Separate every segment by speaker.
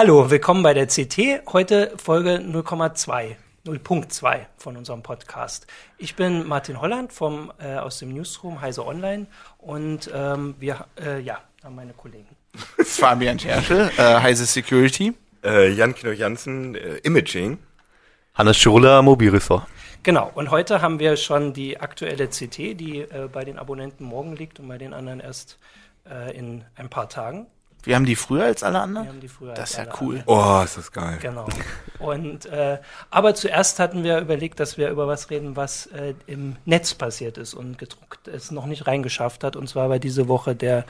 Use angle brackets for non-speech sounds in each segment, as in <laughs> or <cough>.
Speaker 1: Hallo, willkommen bei der CT. Heute Folge 0,2, 0.2 von unserem Podcast. Ich bin Martin Holland vom, äh, aus dem Newsroom Heise Online und ähm, wir äh, ja, haben meine Kollegen. <laughs>
Speaker 2: Fabian Scherschel, äh, Heise Security.
Speaker 3: Äh, Jan Kino Jansen, äh, Imaging.
Speaker 4: Hannes Schurler, Mobilressort.
Speaker 1: Genau, und heute haben wir schon die aktuelle CT, die äh, bei den Abonnenten morgen liegt und bei den anderen erst äh, in ein paar Tagen.
Speaker 2: Wir haben die früher als alle anderen?
Speaker 1: Wir haben die früher
Speaker 2: das ist ja cool.
Speaker 3: Oh, ist das geil.
Speaker 1: Genau. Und äh, aber zuerst hatten wir überlegt, dass wir über was reden, was äh, im Netz passiert ist und gedruckt es noch nicht reingeschafft hat. Und zwar war diese Woche der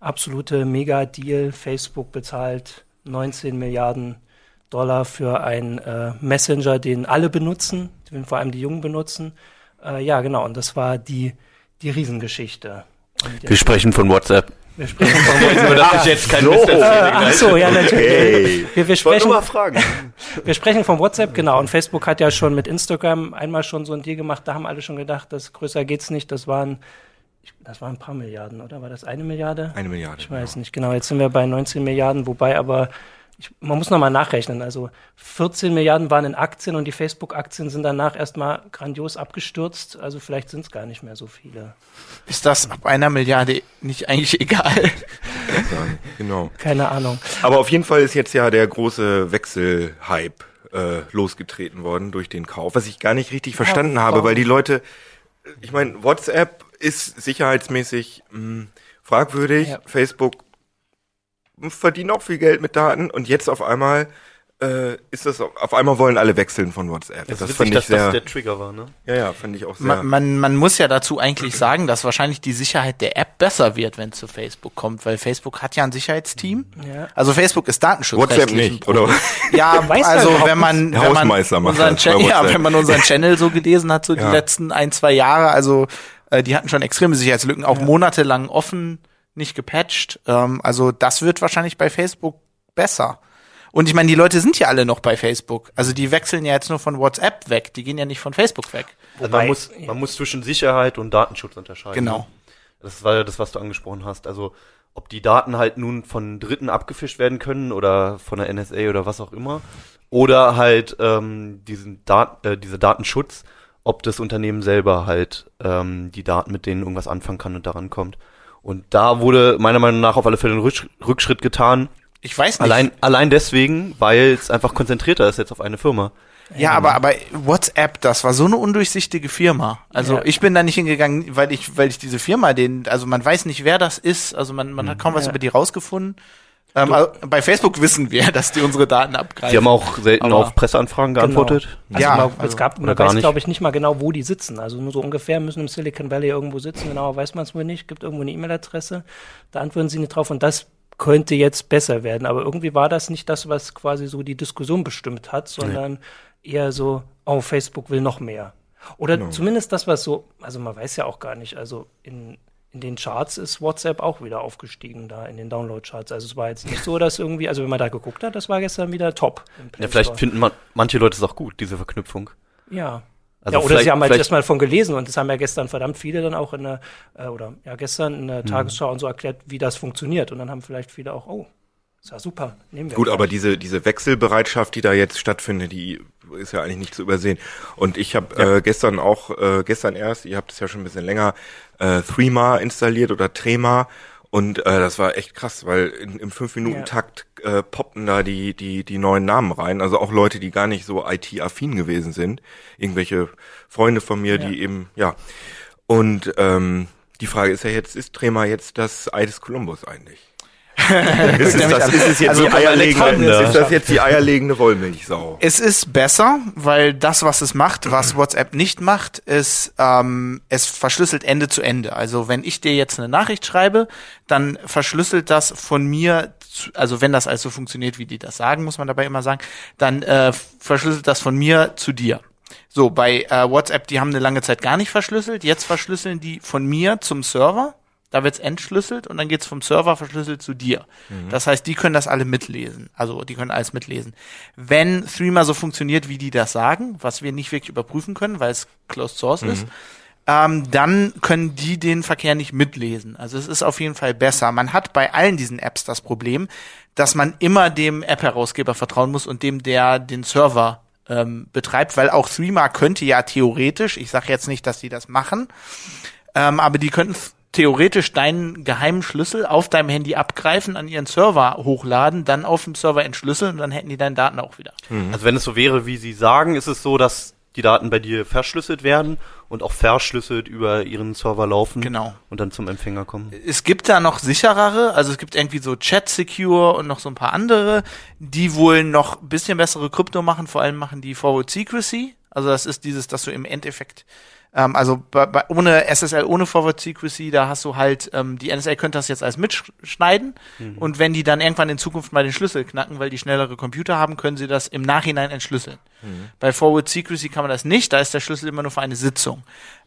Speaker 1: absolute Mega-Deal. Facebook bezahlt 19 Milliarden Dollar für einen äh, Messenger, den alle benutzen, den vor allem die Jungen benutzen. Äh, ja, genau. Und das war die die Riesengeschichte.
Speaker 4: Wir sprechen von WhatsApp.
Speaker 1: Wir sprechen von <laughs>
Speaker 4: Nur darf ich jetzt kein
Speaker 3: So.
Speaker 1: Ach so, ja natürlich.
Speaker 3: Hey.
Speaker 1: Wir, wir
Speaker 3: Ich wollte
Speaker 1: sprechen
Speaker 3: mal fragen.
Speaker 1: Wir sprechen von WhatsApp, genau. Und Facebook hat ja schon mit Instagram einmal schon so ein Deal gemacht. Da haben alle schon gedacht, das größer geht's nicht. Das waren, das waren ein paar Milliarden, oder? War das eine Milliarde?
Speaker 3: Eine Milliarde.
Speaker 1: Ich weiß nicht genau. Jetzt sind wir bei 19 Milliarden, wobei aber ich, man muss noch mal nachrechnen. Also 14 Milliarden waren in Aktien und die Facebook-Aktien sind danach erstmal grandios abgestürzt. Also vielleicht sind es gar nicht mehr so viele.
Speaker 2: Ist das ab einer Milliarde nicht eigentlich egal?
Speaker 3: Sagen. <laughs> Genau.
Speaker 1: Keine Ahnung.
Speaker 3: Aber auf jeden Fall ist jetzt ja der große Wechselhype äh, losgetreten worden durch den Kauf, was ich gar nicht richtig verstanden habe,
Speaker 1: warum?
Speaker 3: weil die Leute, ich meine, WhatsApp ist sicherheitsmäßig mh, fragwürdig,
Speaker 1: Ja.
Speaker 3: Facebook mh, verdient auch viel Geld mit Daten und jetzt auf einmal äh, ist das auf einmal wollen alle wechseln von WhatsApp.
Speaker 4: Das,
Speaker 3: das fand
Speaker 4: witzig,
Speaker 3: ich
Speaker 4: dass das
Speaker 3: sehr,
Speaker 4: der Trigger war, ne?
Speaker 3: ja, ja, fand ich auch sehr.
Speaker 2: Man, man, man muss ja dazu eigentlich sagen, dass wahrscheinlich die Sicherheit der App besser wird, wenn es zu Facebook kommt, weil Facebook hat ja ein Sicherheitsteam.
Speaker 1: Ja.
Speaker 2: Also Facebook ist Datenschutz.
Speaker 3: WhatsApp nicht, oder?
Speaker 2: Ja, <laughs>
Speaker 1: Weiß man
Speaker 2: also
Speaker 1: überhaupt
Speaker 2: wenn man, wenn man
Speaker 3: Hausmeister macht
Speaker 2: unseren
Speaker 3: das bei
Speaker 2: Channel, ja,
Speaker 3: WhatsApp.
Speaker 2: wenn man unseren <laughs> Channel so gelesen hat, so die
Speaker 3: Ja.
Speaker 2: letzten ein, zwei Jahre, also äh, die hatten schon extreme Sicherheitslücken, auch monatelang offen, nicht gepatcht. Ähm, also das wird wahrscheinlich bei Facebook besser. Und ich meine, die Leute sind ja alle noch bei Facebook. Also die wechseln ja jetzt nur von WhatsApp weg, die gehen ja nicht von Facebook weg.
Speaker 4: Also man muss, man muss zwischen Sicherheit und Datenschutz unterscheiden.
Speaker 2: Genau.
Speaker 4: ne? Das war ja das, was du angesprochen hast. Also, ob die Daten halt nun von Dritten abgefischt werden können oder von der NSA oder was auch immer. Oder halt ähm, diesen Dat äh, dieser Datenschutz, ob das Unternehmen selber halt ähm, die Daten mit denen irgendwas anfangen kann und daran kommt. Und da wurde meiner Meinung nach auf alle Fälle ein Rücksch- Rückschritt getan.
Speaker 2: Ich weiß nicht.
Speaker 4: Allein, allein deswegen, weil es einfach konzentrierter ist jetzt auf eine Firma.
Speaker 2: Ja, aber, aber WhatsApp, das war so eine undurchsichtige Firma. Also
Speaker 1: Ja.
Speaker 2: ich bin da nicht hingegangen, weil ich, weil ich diese Firma, den, also man weiß nicht, wer das ist. Also man, man hat kaum was
Speaker 1: Ja.
Speaker 2: über die rausgefunden. Ähm, also bei Facebook wissen wir, <laughs> dass die unsere Daten abgreifen.
Speaker 4: Die haben auch selten
Speaker 2: Aber-
Speaker 4: auf Presseanfragen geantwortet.
Speaker 1: Also
Speaker 2: Ja,
Speaker 1: man,
Speaker 2: also-
Speaker 1: es gab, man
Speaker 4: gar
Speaker 1: weiß, glaube ich, nicht mal genau, wo die sitzen. Also nur so ungefähr müssen im Silicon Valley irgendwo sitzen. Genau weiß man es wohl nicht. Gibt irgendwo eine E-Mail-Adresse. Da antworten sie nicht drauf. Und das könnte jetzt besser werden. Aber irgendwie war das nicht das, was quasi so die Diskussion bestimmt hat, sondern eher so, oh, Facebook will noch mehr. Oder
Speaker 3: Genau.
Speaker 1: zumindest das, was so, also man weiß ja auch gar nicht, also in, in den Charts ist WhatsApp auch wieder aufgestiegen da in den Download-Charts. Also es war jetzt nicht so, dass irgendwie, also wenn man da geguckt hat, das war gestern wieder top.
Speaker 4: Ja, vielleicht finden man, manche Leute es auch gut, diese Verknüpfung.
Speaker 1: Ja.
Speaker 4: Also
Speaker 1: ja, oder sie haben halt erstmal von gelesen und das haben ja gestern verdammt viele dann auch in der, äh, oder ja, gestern in
Speaker 4: Mhm.
Speaker 1: der Tagesschau und so erklärt, wie das funktioniert. Und dann haben vielleicht viele auch, oh, ist ja super, nehmen wir.
Speaker 3: Gut, aber diese, diese Wechselbereitschaft, die da jetzt stattfindet, die ist ja eigentlich nicht zu übersehen. Und ich habe äh, gestern auch, äh, gestern erst, ihr habt es ja schon ein bisschen länger, äh, Threema installiert oder Trema. Und äh, das war echt krass, weil in, im 5-Minuten-Takt äh, poppten da die, die, die neuen Namen rein. Also auch Leute, die gar nicht so IT-affin gewesen sind. Irgendwelche Freunde von mir, die eben, ja. Und ähm, die Frage ist ja jetzt, ist Trema jetzt das Ei des Kolumbus eigentlich? <laughs> ist, es das, ist es jetzt
Speaker 2: Also
Speaker 3: die eierlegende, ist das jetzt die eierlegende Wollmilchsau?
Speaker 2: Es ist besser, weil das, was es macht, was WhatsApp nicht macht, ist, ähm, es verschlüsselt Ende zu Ende. Also wenn ich dir jetzt eine Nachricht schreibe, dann verschlüsselt das von mir, zu, also wenn das also funktioniert, wie die das sagen, muss man dabei immer sagen, dann äh, verschlüsselt das von mir zu dir. So, bei äh, WhatsApp, die haben eine lange Zeit gar nicht verschlüsselt, jetzt verschlüsseln die von mir zum Server. Da wird's entschlüsselt und dann geht's vom Server verschlüsselt zu dir. Das heißt, die können das alle mitlesen. Also die können alles mitlesen. Wenn Threema so funktioniert, wie die das sagen, was wir nicht wirklich überprüfen können, weil es Closed Source ist, ähm, dann können die den Verkehr nicht mitlesen. Also es ist auf jeden Fall besser. Man hat bei allen diesen Apps das Problem, dass man immer dem App-Herausgeber vertrauen muss und dem, der den Server ähm, betreibt, weil auch Threema könnte ja theoretisch, ich sage jetzt nicht, dass die das machen, ähm, aber die könnten theoretisch deinen geheimen Schlüssel auf deinem Handy abgreifen, an ihren Server hochladen, dann auf dem Server entschlüsseln und dann hätten die deine Daten auch wieder.
Speaker 4: Also wenn es so wäre, wie Sie sagen, ist es so, dass die Daten bei dir verschlüsselt werden und auch verschlüsselt über ihren Server laufen
Speaker 2: Genau.
Speaker 4: und dann zum Empfänger kommen.
Speaker 2: Es gibt da noch sicherere, also es gibt irgendwie so Chat Secure und noch so ein paar andere, die wohl noch ein bisschen bessere Krypto machen, vor allem machen die Forward Secrecy. Also das ist dieses, dass du im Endeffekt, ähm, also bei, bei, ohne SSL, ohne Forward Secrecy, da hast du halt, ähm, die NSA könnte das jetzt alles mitschneiden und wenn die dann irgendwann in Zukunft mal den Schlüssel knacken, weil die schnellere Computer haben, können sie das im Nachhinein entschlüsseln. Bei Forward Secrecy kann man das nicht, da ist der Schlüssel immer nur für eine Sitzung.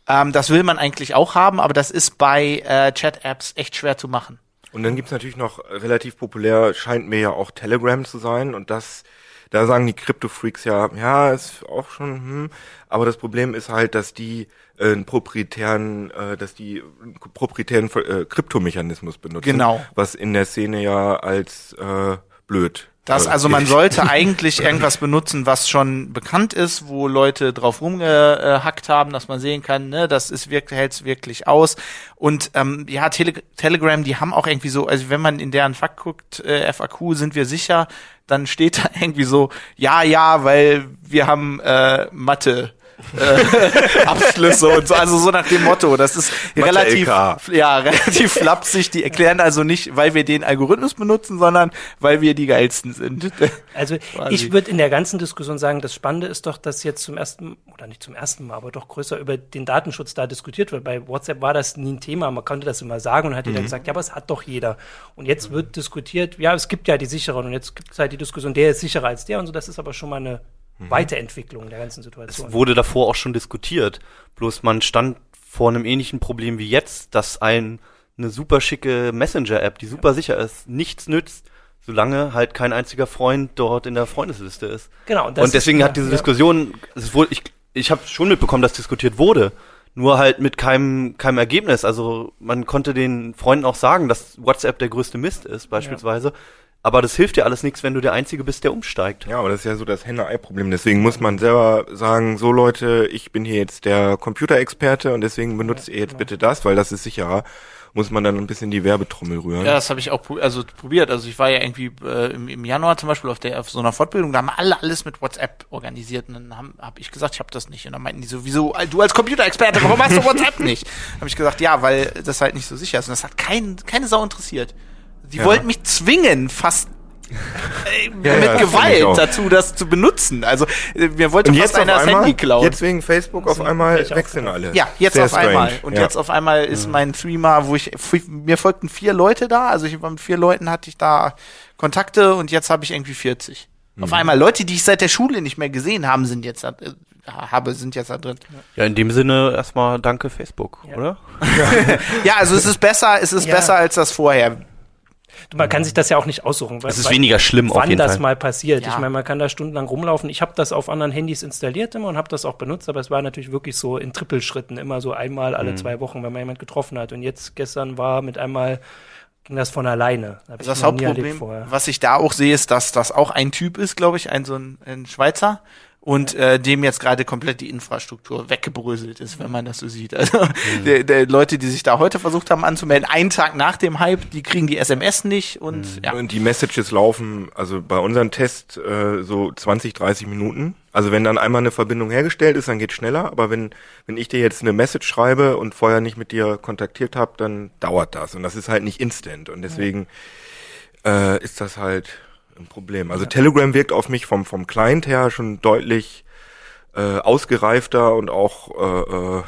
Speaker 2: Ähm, das will man eigentlich auch haben, aber das ist bei äh, Chat-Apps echt schwer zu machen.
Speaker 3: Und dann gibt's natürlich noch relativ populär, scheint mir ja auch Telegram zu sein. Und das, da sagen die Crypto-Freaks ja, ja, ist auch schon, hm. Aber das Problem ist halt, dass die äh, einen proprietären, äh, dass die einen proprietären äh, Kryptomechanismus benutzen.
Speaker 2: Genau.
Speaker 3: Was in der Szene ja als äh, blöd.
Speaker 2: Das,
Speaker 3: äh,
Speaker 2: also man sollte eigentlich irgendwas benutzen, was schon bekannt ist, wo Leute drauf rumgehackt haben, dass man sehen kann, ne, das ist wirklich, hält's wirklich aus. Und ähm, ja, Tele Telegram, die haben auch irgendwie so, also wenn man in deren FAQ guckt, äh, FAQ, sind wir sicher, dann steht da <laughs> irgendwie so, ja, ja, weil wir haben äh, Mathe. Äh, <laughs> Abschlüsse und so, also so nach dem Motto. Das ist
Speaker 3: Mathe
Speaker 2: relativ,
Speaker 3: LK.
Speaker 2: ja, relativ flapsig. Die erklären also nicht, weil wir den Algorithmus benutzen, sondern weil wir die geilsten sind. <laughs>
Speaker 1: Also ich würde in der ganzen Diskussion sagen, das Spannende ist doch, dass jetzt zum ersten, oder nicht zum ersten Mal, aber doch größer über den Datenschutz da diskutiert wird. Bei WhatsApp war das nie ein Thema, man konnte das immer sagen und hat jeder gesagt, ja, aber es hat doch jeder. Und jetzt wird diskutiert, ja, es gibt ja die sicheren und jetzt gibt es halt die Diskussion, der ist sicherer als der und so, das ist aber schon mal eine Weiterentwicklung der ganzen Situation.
Speaker 4: Es wurde davor auch schon diskutiert. Bloß man stand vor einem ähnlichen Problem wie jetzt, dass ein, eine super schicke Messenger-App, die super sicher ist, nichts nützt, solange halt kein einziger Freund dort in der Freundesliste ist.
Speaker 1: Genau, und
Speaker 4: Und deswegen
Speaker 1: ist-
Speaker 4: hat diese
Speaker 1: ja.
Speaker 4: Diskussion, es wurde, ich, ich habe schon mitbekommen, dass diskutiert wurde, nur halt mit keinem, keinem Ergebnis. Also man konnte den Freunden auch sagen, dass WhatsApp der größte Mist ist, beispielsweise. Aber das hilft dir alles nichts, wenn du der Einzige bist, der umsteigt.
Speaker 3: Ja, aber das ist ja so das Henne-Ei-Problem. Deswegen muss man selber sagen, so Leute, ich bin hier jetzt der Computerexperte und deswegen benutzt ihr jetzt bitte das, weil das ist sicherer. Muss man dann ein bisschen die Werbetrommel rühren.
Speaker 2: Ja, das habe ich auch also probiert. Also ich war ja irgendwie äh, im, im Januar zum Beispiel auf, der, auf so einer Fortbildung, da haben alle alles mit WhatsApp organisiert. Und dann habe hab ich gesagt, ich habe das nicht. Und dann meinten die so, wieso, du als Computerexperte, warum hast du WhatsApp nicht? <laughs> habe ich gesagt, ja, weil das halt nicht so sicher ist. Und das hat kein, keine Sau interessiert. Die
Speaker 3: Ja.
Speaker 2: wollten mich zwingen, fast <laughs> äh,
Speaker 3: Ja,
Speaker 2: mit
Speaker 3: ja,
Speaker 2: Gewalt dazu, das zu benutzen. Also äh, mir wollte
Speaker 3: Und
Speaker 2: fast
Speaker 3: jetzt auf
Speaker 2: einer das
Speaker 3: einmal,
Speaker 2: Handy klauen.
Speaker 3: jetzt wegen Facebook auf einmal wechseln alle.
Speaker 2: Ja, jetzt
Speaker 3: Sehr
Speaker 2: auf einmal.
Speaker 3: strange.
Speaker 2: Und
Speaker 3: ja.
Speaker 2: jetzt auf einmal ist mein Threema, wo ich, mir folgten vier Leute da, also ich war mit vier Leuten hatte ich da Kontakte und jetzt habe ich irgendwie 40. Auf
Speaker 3: Mhm.
Speaker 2: einmal Leute, die ich seit der Schule nicht mehr gesehen haben, sind jetzt da, äh, habe, sind jetzt da drin.
Speaker 4: Ja, in dem Sinne erstmal danke Facebook,
Speaker 1: Ja.
Speaker 4: oder? <laughs>
Speaker 2: Ja, also es ist besser, es ist
Speaker 1: Ja.
Speaker 2: besser als das vorher.
Speaker 1: Man kann sich das ja auch nicht aussuchen. weil-
Speaker 4: Es ist weniger schlimm auf
Speaker 1: wann
Speaker 4: jeden
Speaker 1: das
Speaker 4: Fall.
Speaker 1: mal passiert.
Speaker 2: Ja.
Speaker 1: Ich meine, man kann da stundenlang rumlaufen. Ich habe das auf anderen Handys installiert immer und habe das auch benutzt, aber es war natürlich wirklich so in Trippelschritten, immer so einmal alle
Speaker 4: Mhm.
Speaker 1: zwei Wochen, wenn man jemand getroffen hat. Und jetzt gestern war mit einmal ging das von alleine. Hab ich
Speaker 2: Also das Hauptproblem,
Speaker 1: vorher.
Speaker 2: was ich da auch sehe, ist, dass das auch ein Typ ist, glaube ich, ein so ein, ein Schweizer und äh, dem jetzt gerade komplett die Infrastruktur weggebröselt ist, wenn man das so sieht. Also
Speaker 1: Mhm.
Speaker 2: der, der Leute, die sich da heute versucht haben anzumelden, einen Tag nach dem Hype, die kriegen die SMS nicht und
Speaker 1: Mhm.
Speaker 2: ja.
Speaker 3: Und die Messages laufen, also bei unserem Test äh, so 20, 30 Minuten. Also wenn dann einmal eine Verbindung hergestellt ist, dann geht schneller. Aber wenn wenn ich dir jetzt eine Message schreibe und vorher nicht mit dir kontaktiert habe, dann dauert das. Und das ist halt nicht instant. Und deswegen äh, ist das halt ein Problem. Also Telegram wirkt auf mich vom vom Client her schon deutlich äh, ausgereifter und auch äh, äh,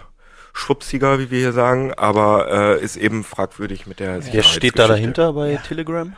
Speaker 3: schwupsiger, wie wir hier sagen, aber äh, ist eben fragwürdig mit der
Speaker 4: Wer steht da dahinter bei Telegram?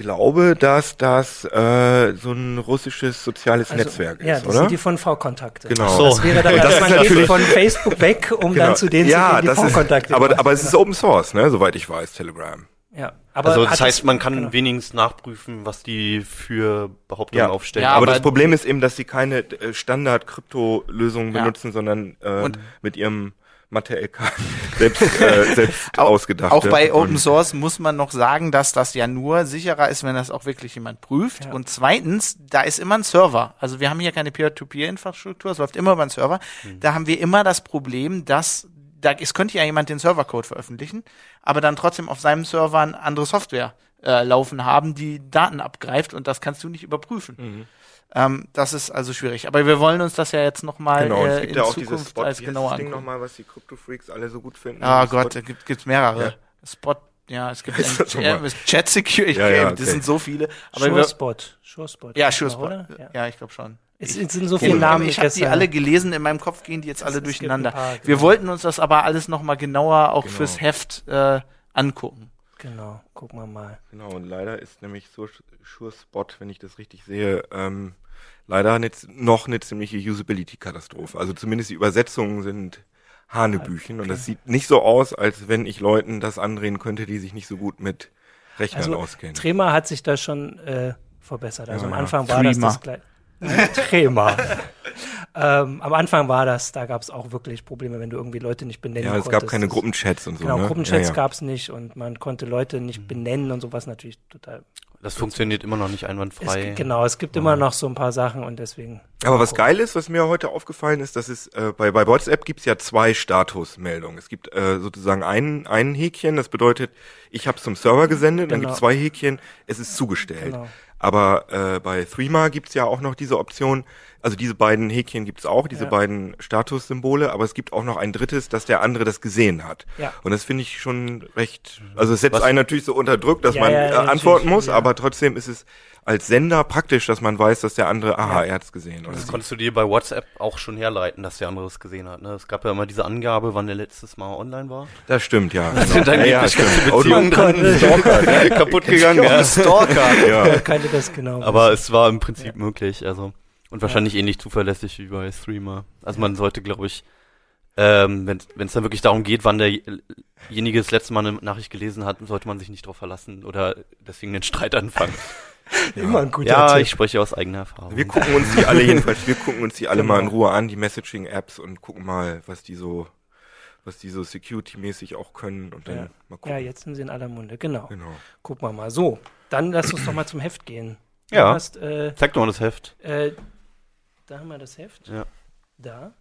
Speaker 3: glaube, dass das äh, so ein russisches soziales
Speaker 1: Also,
Speaker 3: Netzwerk
Speaker 1: ja,
Speaker 3: ist,
Speaker 1: das
Speaker 3: oder?
Speaker 1: sind die von V-Kontakte.
Speaker 3: Genau.
Speaker 4: So.
Speaker 1: Das wäre dann, <laughs>
Speaker 3: das
Speaker 1: man geht
Speaker 3: natürlich-
Speaker 1: von Facebook weg, um
Speaker 3: Genau.
Speaker 1: dann zu denen
Speaker 3: ja,
Speaker 1: zu gehen, die
Speaker 3: das ist,
Speaker 1: V-Kontakte
Speaker 3: aber,
Speaker 1: machen.
Speaker 3: aber es ist Open Source, ne, soweit ich weiß, Telegram.
Speaker 1: Ja, aber
Speaker 4: Also das heißt, man kann
Speaker 1: genau.
Speaker 4: wenigstens nachprüfen, was die für Behauptungen
Speaker 3: Ja.
Speaker 4: aufstellen.
Speaker 2: Ja,
Speaker 3: aber,
Speaker 2: aber-
Speaker 3: das Problem ist eben, dass sie keine äh, Standard-Krypto-Lösungen
Speaker 2: Ja.
Speaker 3: benutzen, sondern äh,
Speaker 2: Und-
Speaker 3: mit ihrem Mathe-LK <laughs> selbst, äh, selbst <laughs>
Speaker 2: Auch-
Speaker 3: ausgedacht.
Speaker 2: Auch bei Open Source muss man noch sagen, dass das ja nur sicherer ist, wenn das auch wirklich jemand prüft.
Speaker 1: Ja.
Speaker 2: Und zweitens, da ist immer ein Server. Also wir haben hier keine Peer-to-Peer-Infrastruktur, es läuft immer über einen Server. Da haben wir immer das Problem, dass da es könnte ja jemand den Servercode veröffentlichen, aber dann trotzdem auf seinem Server eine andere Software äh, laufen haben, die Daten abgreift und das kannst du nicht überprüfen.
Speaker 3: Mhm.
Speaker 2: Ähm, das ist also schwierig. Aber wir wollen uns das ja jetzt noch mal
Speaker 3: Genau,
Speaker 2: äh, in
Speaker 3: ja
Speaker 2: Zukunft
Speaker 3: Spot,
Speaker 2: als genauer
Speaker 3: das Ding
Speaker 2: angucken.
Speaker 3: nochmal, was die Crypto-Freaks alle so gut finden.
Speaker 2: Ah
Speaker 3: Das
Speaker 2: Gott,
Speaker 3: Spot-
Speaker 2: da gibt gibt's mehrere.
Speaker 3: Ja.
Speaker 2: Spot, ja, es gibt <laughs>
Speaker 3: das
Speaker 2: ein,
Speaker 3: nochmal?
Speaker 2: ja, Chat Security,
Speaker 3: Ja, ja, <laughs>
Speaker 2: das
Speaker 3: okay.
Speaker 2: sind so viele. Aber wir,
Speaker 1: SureSpot. SureSpot.
Speaker 2: ja,
Speaker 1: Genau,
Speaker 2: SureSpot.
Speaker 1: oder?
Speaker 2: Ja.
Speaker 1: Ja.
Speaker 2: ich glaube schon.
Speaker 1: Es sind so viele
Speaker 2: Ich,
Speaker 1: Namen.
Speaker 2: ich habe die alle gelesen, in meinem Kopf gehen die jetzt alle durcheinander.
Speaker 1: ein paar,
Speaker 2: Wir
Speaker 1: genau.
Speaker 2: wollten uns das aber alles noch mal genauer auch
Speaker 3: Genau.
Speaker 2: fürs Heft äh, angucken.
Speaker 1: Genau, gucken wir mal.
Speaker 3: Genau, und leider ist nämlich so SureSpot, wenn ich das richtig sehe, ähm, leider nicht, noch eine ziemliche Usability-Katastrophe. Also zumindest die Übersetzungen sind Hanebüchen und das sieht nicht so aus, als wenn ich Leuten das andrehen könnte, die sich nicht so gut mit Rechnern
Speaker 1: Also
Speaker 3: auskennen.
Speaker 1: Trema hat sich da schon äh, verbessert. Also
Speaker 3: Ja,
Speaker 1: am
Speaker 3: ja.
Speaker 1: Anfang war das
Speaker 2: Trema.
Speaker 1: das gleich. Trema. ähm, am Anfang war das, da gab es auch wirklich Probleme, wenn du irgendwie Leute nicht benennen
Speaker 3: ja, es
Speaker 1: konntest.
Speaker 3: gab keine Gruppenchats und so.
Speaker 1: Genau,
Speaker 3: ne?
Speaker 1: Gruppenchats
Speaker 3: ja, ja.
Speaker 1: gab es nicht und man konnte Leute nicht benennen und sowas natürlich total.
Speaker 4: Das funktioniert immer noch nicht einwandfrei.
Speaker 1: Es, genau, es gibt immer noch so ein paar Sachen und deswegen.
Speaker 3: Aber was geil ist, was mir heute aufgefallen ist, dass es äh, bei, bei WhatsApp gibt's ja zwei Statusmeldungen. Es gibt äh, sozusagen ein, ein Häkchen, das bedeutet, ich habe zum Server gesendet, dann
Speaker 1: Genau.
Speaker 3: gibt's zwei Häkchen, es ist zugestellt.
Speaker 1: Genau.
Speaker 3: Aber äh, bei Threema gibt's ja auch noch diese Option, also diese beiden Häkchen gibt's auch, diese
Speaker 1: Ja.
Speaker 3: beiden Statussymbole, aber es gibt auch noch ein drittes, dass der andere das gesehen hat.
Speaker 1: Ja.
Speaker 3: Und das finde ich schon recht, also es setzt
Speaker 4: Was-
Speaker 3: einen natürlich so unter Druck, dass
Speaker 1: Ja,
Speaker 3: man
Speaker 1: ja,
Speaker 3: äh, antworten muss,
Speaker 1: ja.
Speaker 3: aber trotzdem ist es als Sender praktisch, dass man weiß, dass der andere, aha, er hat's gesehen. Oder
Speaker 4: Das
Speaker 3: sie.
Speaker 4: konntest du dir bei WhatsApp auch schon herleiten, dass der andere es gesehen hat. Ne? Es gab ja immer diese Angabe, wann der letztes Mal online war.
Speaker 3: Das stimmt, ja.
Speaker 4: Da sind dann
Speaker 3: ja,
Speaker 4: Beziehungen dran Stalker, ne? <laughs> kaputt gegangen. Ja.
Speaker 2: Stalker. <laughs>
Speaker 3: ja.
Speaker 1: Kannte das genau.
Speaker 4: Aber es war im Prinzip möglich, also und wahrscheinlich ähnlich zuverlässig wie bei Streamer. Also man sollte, glaube ich, ähm, wenn es dann wirklich darum geht, wann derjenige das letzte Mal eine Nachricht gelesen hat, sollte man sich nicht darauf verlassen oder deswegen den Streit anfangen. <laughs>
Speaker 1: immer ein guter
Speaker 4: ja,
Speaker 1: Tipp.
Speaker 4: ich spreche aus eigener Erfahrung.
Speaker 3: Wir gucken uns die alle <laughs> jedenfalls, wir gucken uns die alle mal in
Speaker 1: Genau.
Speaker 3: Ruhe an, die Messaging-Apps und gucken mal, was die so, was die so security-mäßig auch können und dann
Speaker 1: Ja.
Speaker 3: mal gucken.
Speaker 1: ja, jetzt sind sie in aller Munde. Genau.
Speaker 3: Genau.
Speaker 1: Gucken wir mal. So, dann lass uns doch mal zum Heft gehen. Du
Speaker 4: Ja.
Speaker 1: hast, äh,
Speaker 4: Zeig doch mal das Heft.
Speaker 1: äh, da haben wir das Heft.
Speaker 4: Ja.
Speaker 1: Da.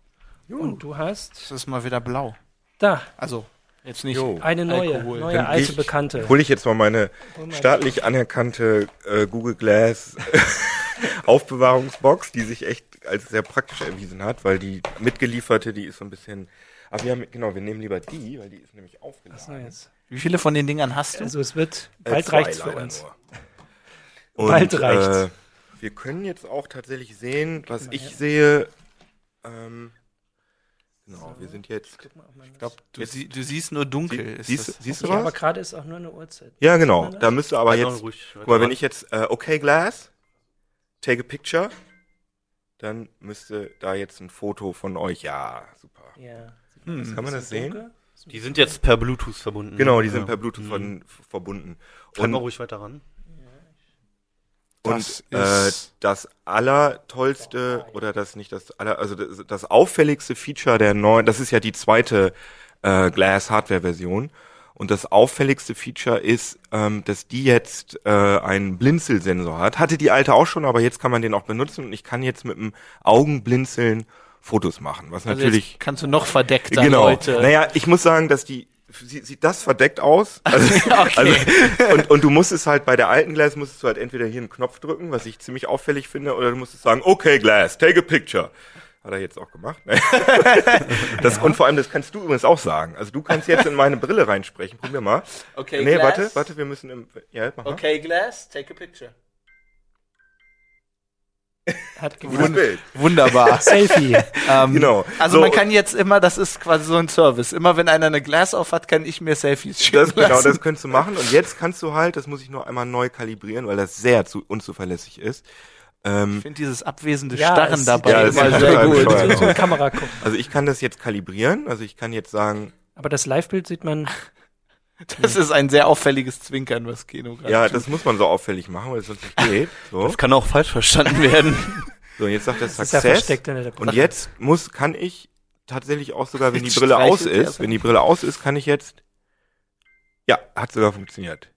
Speaker 1: Und du hast
Speaker 2: Das ist mal wieder blau.
Speaker 1: da
Speaker 2: Also, jetzt nicht.
Speaker 3: Jo.
Speaker 1: eine neue,
Speaker 2: Alkohol.
Speaker 1: neue
Speaker 3: Dann
Speaker 1: alte
Speaker 3: ich-
Speaker 1: Bekannte.
Speaker 3: Hol ich jetzt mal meine staatlich anerkannte äh, Google Glass <laughs> Aufbewahrungsbox, die sich echt als sehr praktisch erwiesen hat, weil die mitgelieferte, die ist so ein bisschen, aber wir haben, genau, wir nehmen lieber die, weil die ist nämlich
Speaker 1: So,
Speaker 3: aufgeladen.
Speaker 1: jetzt.
Speaker 2: Wie viele von den Dingern hast du?
Speaker 1: Also es wird,
Speaker 3: Äh,
Speaker 1: bald
Speaker 3: zwei
Speaker 1: reicht's für uns. <laughs>
Speaker 3: Und,
Speaker 1: Bald reicht's.
Speaker 3: Äh, wir können jetzt auch tatsächlich sehen, was ich sehe. Ähm, genau, wir sind jetzt.
Speaker 1: Guck mal, man
Speaker 2: Ich glaube, du,
Speaker 3: Jetzt-
Speaker 2: sie, du siehst nur dunkel.
Speaker 3: Sie,
Speaker 2: ist
Speaker 3: siehst,
Speaker 2: das.
Speaker 3: siehst du
Speaker 1: Okay, aber
Speaker 3: was?
Speaker 1: gerade ist auch nur eine Uhrzeit.
Speaker 3: Ja, genau.
Speaker 1: man?
Speaker 3: Da müsste aber jetzt.
Speaker 4: ruhig
Speaker 3: Guck mal, wenn ich jetzt äh, okay Glass, take a picture, dann müsste da jetzt ein Foto von euch. Ja, super.
Speaker 1: Ja.
Speaker 2: Hm.
Speaker 3: Kann man das sehen?
Speaker 1: Dunkel?
Speaker 4: Die sind jetzt per Bluetooth verbunden.
Speaker 3: Genau, die sind
Speaker 4: Ja.
Speaker 3: per Bluetooth
Speaker 4: Mhm.
Speaker 3: verbunden.
Speaker 4: Treib mal
Speaker 3: Und,
Speaker 4: ruhig weiter ran.
Speaker 2: Das
Speaker 3: und äh, das allertollste oder das nicht das aller, also das, das auffälligste Feature der neuen, das ist ja die zweite äh, Glass Hardware Version. Und das auffälligste Feature ist, ähm, dass die jetzt äh, einen Blinzelsensor hat. Hatte die alte auch schon, aber jetzt kann man den auch benutzen und ich kann jetzt mit dem Augenblinzeln Fotos machen, was
Speaker 2: Also
Speaker 3: natürlich
Speaker 2: jetzt kannst du noch verdeckter
Speaker 3: genau.
Speaker 2: Leute.
Speaker 3: Naja, ich muss sagen, dass die sie, sieht das verdeckt aus. <laughs> Also, also, und, und du musst es halt bei der alten Glass musstest du halt entweder hier einen Knopf drücken, was ich ziemlich auffällig finde, oder du musstest sagen, okay Glass, take a picture. Hat er jetzt auch gemacht. <laughs> das, Und vor allem, das kannst du übrigens auch sagen. Also du kannst jetzt in meine Brille reinsprechen. Probier mal.
Speaker 2: Okay,
Speaker 3: nee,
Speaker 2: Glass.
Speaker 3: warte, warte, wir müssen im. Ja, mach mal.
Speaker 2: Okay, Glass, take a picture.
Speaker 1: Hat gewonnen.
Speaker 3: Bild.
Speaker 2: Wunderbar. <laughs>
Speaker 1: Selfie.
Speaker 2: ähm,
Speaker 3: Genau.
Speaker 2: Also
Speaker 3: So.
Speaker 2: man kann jetzt immer, das ist quasi so ein Service. Immer wenn einer eine Glass auf hat, kann ich mir Selfies schicken
Speaker 3: Das, genau, das könntest du machen. Und jetzt kannst du halt, das muss ich nur einmal neu kalibrieren, weil das sehr zu, unzuverlässig ist. Ähm,
Speaker 2: Ich finde dieses abwesende
Speaker 1: Ja,
Speaker 2: Starren dabei
Speaker 3: Ja, das
Speaker 2: immer sehr gut.
Speaker 1: gucken.
Speaker 3: also ich kann das jetzt kalibrieren. Also ich kann jetzt sagen,
Speaker 1: Aber das Live-Bild sieht man.
Speaker 2: Das ist ein sehr auffälliges Zwinkern, was Keno gerade
Speaker 3: ja,
Speaker 2: tut.
Speaker 3: das muss man so auffällig machen, weil es sonst nicht geht. So,
Speaker 4: Das kann auch falsch verstanden werden. <laughs>
Speaker 3: so und jetzt sagt er
Speaker 1: ja
Speaker 3: Success.
Speaker 1: der
Speaker 3: Und jetzt muss, kann ich tatsächlich auch sogar, wenn die Brille aus ist, wenn die Brille aus ist, kann ich jetzt, ja, hat sogar funktioniert.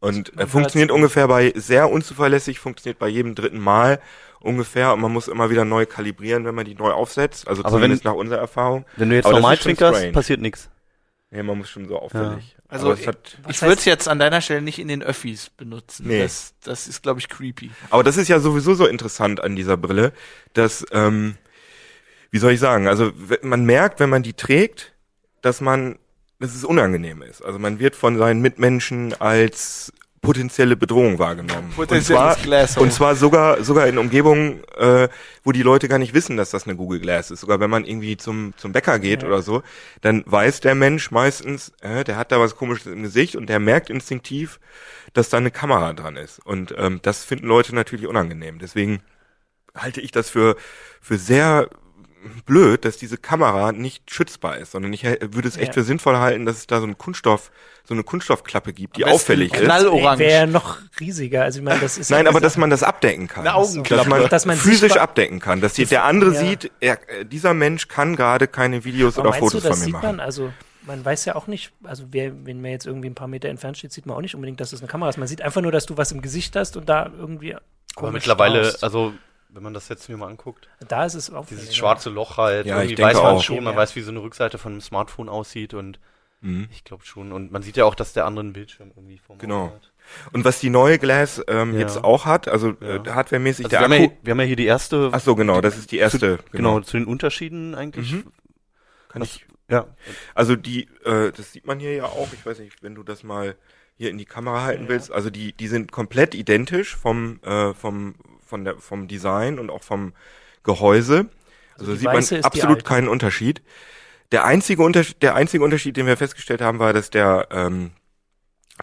Speaker 3: Und äh, funktioniert ungefähr bei, sehr unzuverlässig, funktioniert bei jedem dritten Mal ungefähr und man muss immer wieder neu kalibrieren, wenn man die neu aufsetzt, also
Speaker 4: Aber
Speaker 3: zumindest
Speaker 4: wenn-
Speaker 3: nach unserer Erfahrung.
Speaker 4: Wenn du jetzt
Speaker 3: Aber
Speaker 4: normal
Speaker 3: strange.
Speaker 4: passiert nichts.
Speaker 3: Nee, man muss schon so auffällig.
Speaker 2: Also
Speaker 3: es hat,
Speaker 1: Was
Speaker 2: Ich würde es jetzt an deiner Stelle nicht in den Öffis benutzen.
Speaker 3: Nee.
Speaker 2: Das, das ist, glaube ich, creepy.
Speaker 3: aber das ist ja sowieso so interessant an dieser Brille, dass, ähm, wie soll ich sagen, also man merkt, wenn man die trägt, dass man, dass es unangenehm ist. Also man wird von seinen Mitmenschen als potenzielle Bedrohung wahrgenommen. Und zwar, und zwar sogar sogar in Umgebungen, äh, wo die Leute gar nicht wissen, dass das eine Google Glass ist. Sogar wenn man irgendwie zum zum Bäcker geht
Speaker 1: Ja.
Speaker 3: oder so, dann weiß der Mensch meistens, äh, der hat da was Komisches im Gesicht und der merkt instinktiv, dass da eine Kamera dran ist. Und ähm, das finden Leute natürlich unangenehm. Deswegen halte ich das für für sehr blöd, dass diese Kamera nicht schützbar ist, sondern ich würde es echt
Speaker 1: Ja.
Speaker 3: für sinnvoll halten, dass es da so einen Kunststoff, so eine Kunststoffklappe gibt, die auffällig ist.
Speaker 2: knallorange.
Speaker 1: Wäre ja noch riesiger. Also ich meine, das ist
Speaker 3: Nein,
Speaker 1: ja
Speaker 3: aber dass man das abdecken kann.
Speaker 2: Eine Augenklappe.
Speaker 3: Dass man,
Speaker 1: Dass man
Speaker 3: physisch abdecken kann. Dass die, der andere
Speaker 1: Ja.
Speaker 3: sieht, er, dieser Mensch kann gerade keine Videos
Speaker 1: Aber
Speaker 3: oder Fotos
Speaker 1: du, das
Speaker 3: von mir
Speaker 1: sieht
Speaker 3: machen.
Speaker 1: man? Also man weiß ja auch nicht, also wer, wenn man jetzt irgendwie ein paar Meter entfernt steht, sieht man auch nicht unbedingt, dass das eine Kamera ist. Man sieht einfach nur, dass du was im Gesicht hast und da irgendwie
Speaker 4: Aber mittlerweile,
Speaker 1: starrst.
Speaker 4: also wenn man das jetzt mir mal anguckt,
Speaker 1: da ist es auch
Speaker 4: dieses schwarze Loch halt,
Speaker 3: Ja,
Speaker 4: irgendwie
Speaker 3: ich denke
Speaker 4: weiß man
Speaker 3: auch.
Speaker 4: schon, man
Speaker 1: Ja.
Speaker 4: weiß, wie so eine Rückseite von einem Smartphone aussieht und
Speaker 3: Mhm.
Speaker 4: ich glaube schon. Und man sieht ja auch, dass der andere einen Bildschirm irgendwie vor
Speaker 3: Genau. Und was die neue Glass ähm,
Speaker 4: Ja.
Speaker 3: jetzt auch hat, also
Speaker 4: Ja.
Speaker 3: äh, hardwaremäßig,
Speaker 4: Also
Speaker 3: der
Speaker 4: wir, haben
Speaker 3: Akku.
Speaker 4: ja, wir haben ja hier die erste.
Speaker 3: Ach so, genau, das ist die erste.
Speaker 4: Genau, zu den Unterschieden eigentlich.
Speaker 3: Mhm. Kann
Speaker 4: Was-
Speaker 3: ich,
Speaker 4: Ja.
Speaker 3: also die, äh, das sieht man hier ja auch. Ich weiß nicht, wenn du das mal hier in die Kamera halten
Speaker 1: Ja.
Speaker 3: willst. Also die, die sind komplett identisch vom, äh, vom, von der, vom Design und auch vom Gehäuse. Also,
Speaker 1: die
Speaker 3: sieht man
Speaker 1: weiße
Speaker 3: absolut keinen Unterschied. Der einzige Unterschied, der einzige Unterschied, den wir festgestellt haben, war, dass der, ähm,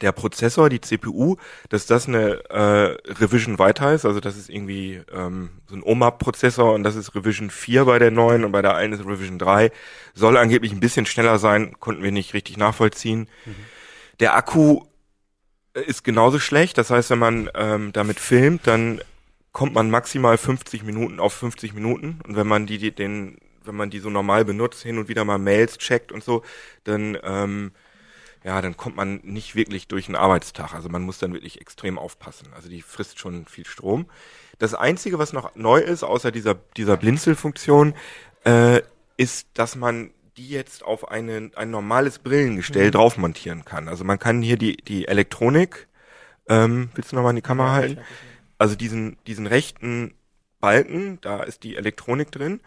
Speaker 3: der Prozessor, die CPU, dass das eine äh, Revision weiter ist, also das ist irgendwie ähm, so ein OMAP-Prozessor und das ist Revision 4 bei der neuen und bei der einen ist Revision 3. Soll angeblich ein bisschen schneller sein, konnten wir nicht richtig nachvollziehen. Der Akku ist genauso schlecht, das heißt, wenn man ähm, damit filmt, dann kommt man maximal 50 Minuten auf 50 Minuten und wenn man die, die den wenn man die so normal benutzt, hin und wieder mal Mails checkt und so, dann ähm, ja, dann kommt man nicht wirklich durch einen Arbeitstag. Also man muss dann wirklich extrem aufpassen. Also die frisst schon viel Strom. Das Einzige, was noch neu ist, außer dieser, dieser Blinzelfunktion, äh, ist, dass man die jetzt auf eine, ein normales Brillengestell drauf montieren kann. Also man kann hier die, die Elektronik, ähm, willst du nochmal in die Kamera halten? Also diesen, diesen rechten Balken, da ist die Elektronik drin,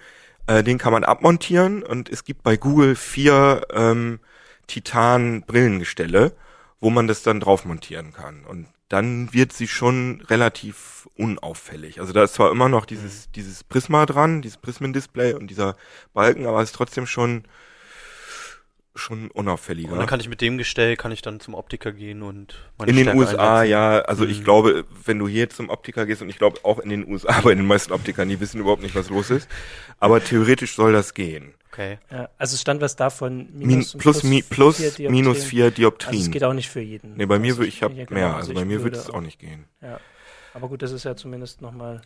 Speaker 3: äh, den kann man abmontieren und es gibt bei Google vier ähm, Titan-Brillengestelle, wo man das dann drauf montieren kann. Und dann wird sie schon relativ unauffällig. Also da ist zwar immer noch dieses, dieses Prisma dran, dieses Prismendisplay und dieser Balken, aber es ist trotzdem schon, schon unauffälliger.
Speaker 4: Und dann kann ich mit dem Gestell, kann ich dann zum Optiker gehen und meine
Speaker 3: In den
Speaker 4: Stärke
Speaker 3: USA,
Speaker 4: einsetzen.
Speaker 3: ja. Also ich
Speaker 4: Mhm.
Speaker 3: glaube, wenn du hier zum Optiker gehst, und ich glaube auch in den USA, <laughs> bei den meisten Optikern, die wissen überhaupt nicht, was los ist. Aber theoretisch soll das gehen.
Speaker 4: Okay.
Speaker 1: Ja, also es stand was davon,
Speaker 3: Min,
Speaker 1: minus, und
Speaker 3: plus, mi, plus
Speaker 1: vier Dioptrien.
Speaker 3: minus vier
Speaker 1: Also es
Speaker 3: Dioptrien.
Speaker 1: geht auch nicht für jeden.
Speaker 3: nee, bei mir
Speaker 1: Also
Speaker 3: würde ich habe
Speaker 1: ja,
Speaker 3: mehr. Also,
Speaker 1: ich
Speaker 3: bei mir würde
Speaker 1: würde
Speaker 3: es auch nicht gehen.
Speaker 1: Ja. Aber gut, das ist ja zumindest nochmal.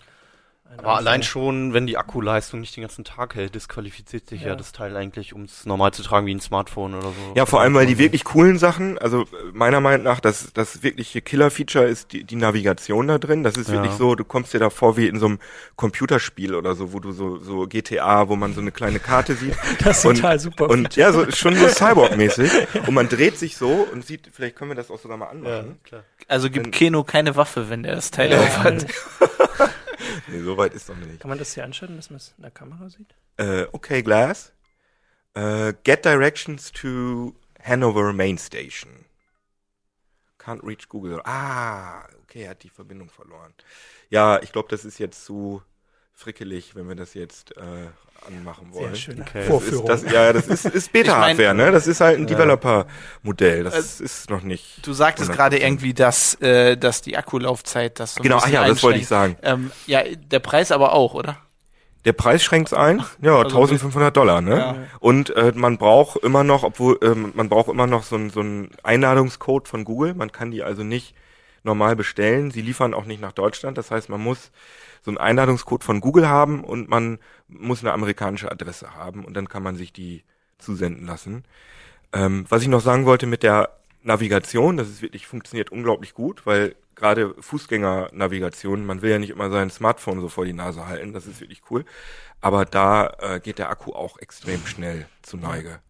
Speaker 4: Aber allein schon, wenn die Akkuleistung nicht den ganzen Tag hält, disqualifiziert sich ja,
Speaker 1: Ja.
Speaker 4: das Teil eigentlich, um es normal zu tragen wie ein Smartphone oder so.
Speaker 3: Ja, vor allem, weil die wirklich coolen Sachen, also äh, meiner Meinung nach, das, das wirkliche Killer-Feature ist die, die Navigation da drin. Das ist
Speaker 4: Ja.
Speaker 3: wirklich so, du kommst dir da vor wie in so einem Computerspiel oder so, wo du so, so GTA, wo man so eine kleine Karte sieht. <laughs>
Speaker 1: Das ist
Speaker 3: Und-
Speaker 1: total super.
Speaker 3: Und ja, so schon so Cyborg-mäßig. Und man dreht sich so und sieht, vielleicht können wir das auch sogar mal
Speaker 4: Ja,
Speaker 3: anmachen.
Speaker 4: klar.
Speaker 2: Also gibt
Speaker 3: Wenn-
Speaker 2: Keno keine Waffe, wenn der das Teil
Speaker 1: Ja.
Speaker 2: aufhat. <laughs> <laughs> <laughs>
Speaker 3: Nee, so weit ist noch nicht.
Speaker 1: Kann man das hier anschalten, dass man es in der Kamera sieht?
Speaker 3: Äh, okay, Glass. Äh, get directions to Hanover Main Station. Can't reach Google. Ah, okay, er hat die Verbindung verloren. Ja, ich glaube, das ist jetzt zu frickelig, wenn wir das jetzt äh, anmachen wollen.
Speaker 1: Sehr schöne
Speaker 4: Okay.
Speaker 3: Das
Speaker 1: Vorführung.
Speaker 3: ist, das, ja, das ist, ist
Speaker 2: Ich
Speaker 3: Beta-Hardware,
Speaker 2: mein-
Speaker 3: ne? Das ist halt ein. Developer-Modell. Das ist noch nicht.
Speaker 2: Du sagtest
Speaker 3: 100%.
Speaker 2: gerade irgendwie, dass, äh, dass die Akkulaufzeit das so ein
Speaker 3: Genau, ach
Speaker 2: bisschen
Speaker 3: ja, das wollte ich sagen.
Speaker 2: Ähm, ja, der Preis aber auch, oder?
Speaker 3: Der Preis schränkt's ein. Ja,
Speaker 2: Also
Speaker 3: 1500 Dollar, ne?
Speaker 2: Ja.
Speaker 3: Und äh, man braucht immer noch, obwohl ähm, man braucht immer noch so einen so einen Einladungscode von Google. Man kann die also nicht normal bestellen. Sie liefern auch nicht nach Deutschland. Das heißt, man muss so einen Einladungscode von Google haben und man muss eine amerikanische Adresse haben und dann kann man sich die zusenden lassen. Ähm, was ich noch sagen wollte mit der Navigation, das ist wirklich funktioniert unglaublich gut, weil gerade Fußgängernavigation, man will ja nicht immer sein Smartphone so vor die Nase halten, das ist wirklich cool. Aber da äh, geht der Akku auch extrem schnell zu Neige.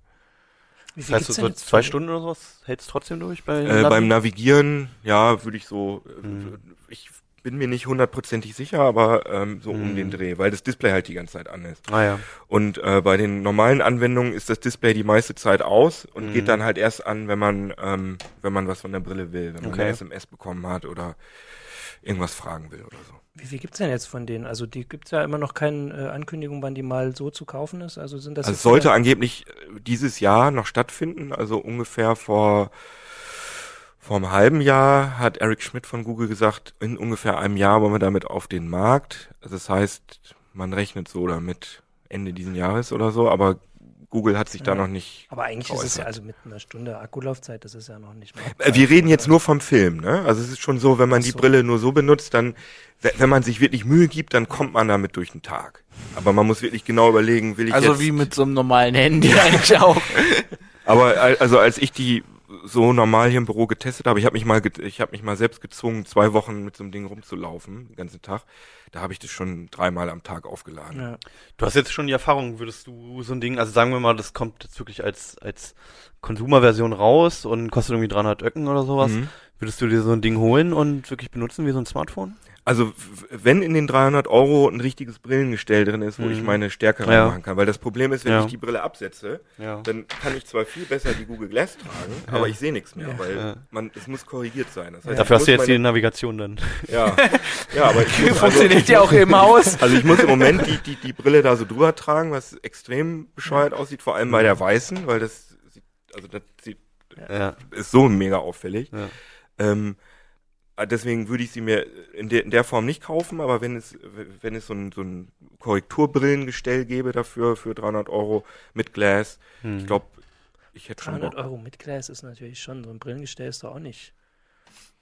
Speaker 1: Wie
Speaker 4: Das
Speaker 1: viel
Speaker 4: heißt,
Speaker 1: gibt's
Speaker 4: so
Speaker 1: denn jetzt
Speaker 4: zwei Stunden oder sowas hältst du trotzdem durch bei
Speaker 3: Äh,
Speaker 4: Navi?
Speaker 3: beim Navigieren, ja, würde ich so,
Speaker 4: Mhm.
Speaker 3: ich bin mir nicht hundertprozentig sicher, aber ähm, so um
Speaker 4: Mhm.
Speaker 3: den Dreh, weil das Display halt die ganze Zeit an ist.
Speaker 4: Ah ja.
Speaker 3: Und äh, bei den normalen Anwendungen ist das Display die meiste Zeit aus und
Speaker 4: Mhm.
Speaker 3: geht dann halt erst an, wenn man ähm, wenn man was von der Brille will, wenn man
Speaker 4: Okay.
Speaker 3: eine SMS bekommen hat oder irgendwas fragen will oder so.
Speaker 1: Wie viel gibt's denn jetzt von denen? Also die gibt's ja immer noch keine äh, Ankündigung, wann die mal so zu kaufen ist. Also sind das
Speaker 3: Also es sollte angeblich äh, dieses Jahr noch stattfinden, also ungefähr vor vor einem halben Jahr hat Eric Schmidt von Google gesagt, in ungefähr einem Jahr wollen wir damit auf den Markt. Also das heißt, man rechnet so damit Ende diesen Jahres oder so, aber Google hat sich da
Speaker 1: Ja.
Speaker 3: noch nicht.
Speaker 1: Aber eigentlich ist es ja
Speaker 3: geäußert.
Speaker 1: also mit einer Stunde Akkulaufzeit, das ist ja noch nicht mal.
Speaker 3: Äh, Wir reden jetzt nur vom Film, ne? Also es ist schon so, wenn man
Speaker 1: Ach
Speaker 3: die
Speaker 1: so.
Speaker 3: Brille nur so benutzt, dann, we- wenn man sich wirklich Mühe gibt, dann kommt man damit durch den Tag. Aber man muss wirklich genau überlegen, will ich
Speaker 2: Also
Speaker 3: jetzt,
Speaker 2: wie mit so einem normalen Handy <laughs> eigentlich auch.
Speaker 3: Aber al- also als ich die so normal hier im Büro getestet habe, ich habe mich mal ich habe mich mal selbst gezwungen, zwei Wochen mit so einem Ding rumzulaufen, den ganzen Tag. Da habe ich das schon dreimal am Tag aufgeladen.
Speaker 1: Ja.
Speaker 4: Du hast jetzt schon die Erfahrung, würdest du so ein Ding, also sagen wir mal, das kommt jetzt wirklich als, als Konsumerversion raus und kostet irgendwie 300 Öcken oder sowas.
Speaker 3: Mhm.
Speaker 4: Würdest du dir so ein Ding holen und wirklich benutzen wie so ein Smartphone?
Speaker 3: Also wenn in den 300 Euro ein richtiges Brillengestell drin ist, wo
Speaker 4: Mhm.
Speaker 3: ich meine Stärke
Speaker 4: Ja.
Speaker 3: reinmachen kann, weil das Problem ist, wenn
Speaker 4: Ja.
Speaker 3: ich die Brille absetze,
Speaker 4: Ja.
Speaker 3: dann kann ich zwar viel besser die Google Glass tragen, aber ich sehe nichts mehr, weil man es muss korrigiert sein. Das heißt,
Speaker 4: Dafür hast du jetzt die Navigation dann.
Speaker 3: ja, ja, aber ich <laughs> muss
Speaker 2: Funktioniert
Speaker 3: also,
Speaker 2: ja auch im Haus. <laughs>
Speaker 3: Also ich muss im Moment die, die, die Brille da so drüber tragen, was extrem bescheuert aussieht, vor allem bei der weißen, weil das sieht, also das sieht,
Speaker 4: Ja.
Speaker 3: ist so mega auffällig.
Speaker 4: Ja.
Speaker 3: Ähm, äh, deswegen würde ich sie mir in der, in der Form nicht kaufen, aber wenn es, wenn es so ein, so ein Korrekturbrillengestell gäbe dafür, für 300 Euro mit Glas,
Speaker 4: Hm.
Speaker 3: ich glaube, ich hätte schon
Speaker 1: 300
Speaker 3: Bock.
Speaker 1: Euro mit Glas ist natürlich schon, so ein Brillengestell ist doch auch nicht.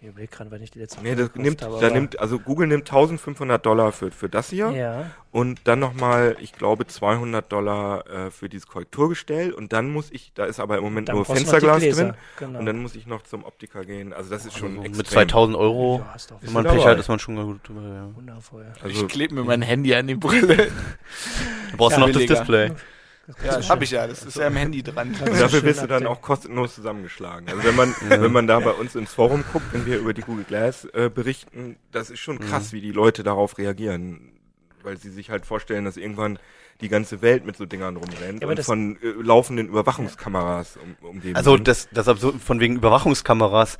Speaker 1: Ich überlege gerade, wann ich die letzte
Speaker 3: Nee, das nimmt,
Speaker 1: habe,
Speaker 3: da nimmt, also Google nimmt 1500 Dollar für, für das hier.
Speaker 1: Ja,
Speaker 3: und dann nochmal, ich glaube, 200 Dollar äh, für dieses Korrekturgestell und dann muss ich, da ist aber im Moment
Speaker 1: dann
Speaker 3: nur Fensterglas drin
Speaker 1: Genau.
Speaker 3: und dann muss ich noch zum Optiker gehen. Also das ist schon
Speaker 4: Also
Speaker 3: extrem.
Speaker 4: mit 2000 Euro,
Speaker 1: Ja,
Speaker 4: wenn man Pech hat, ist man schon gut drüber. Ja.
Speaker 1: wundervoll.
Speaker 3: Also
Speaker 2: Ich klebe mir mein Handy an die Brille.
Speaker 4: Du brauchst
Speaker 2: Ja,
Speaker 4: noch das
Speaker 2: billiger.
Speaker 4: Display.
Speaker 2: Ja, das habe ich ja. Das ist ja am Handy dran.
Speaker 1: Ist
Speaker 3: dafür wirst du dann auch kostenlos zusammengeschlagen. Also wenn man, wenn man da bei uns ins Forum guckt, wenn wir über die Google Glass äh, berichten, das ist schon
Speaker 1: Mhm.
Speaker 3: krass, wie die Leute darauf reagieren, weil sie sich halt vorstellen, dass irgendwann die ganze Welt mit so Dingern rumrennt
Speaker 1: Ja, aber
Speaker 3: und
Speaker 1: das-
Speaker 3: von äh, laufenden Überwachungskameras um, umgeben
Speaker 4: Also
Speaker 3: sind.
Speaker 4: das, das absurd von wegen Überwachungskameras.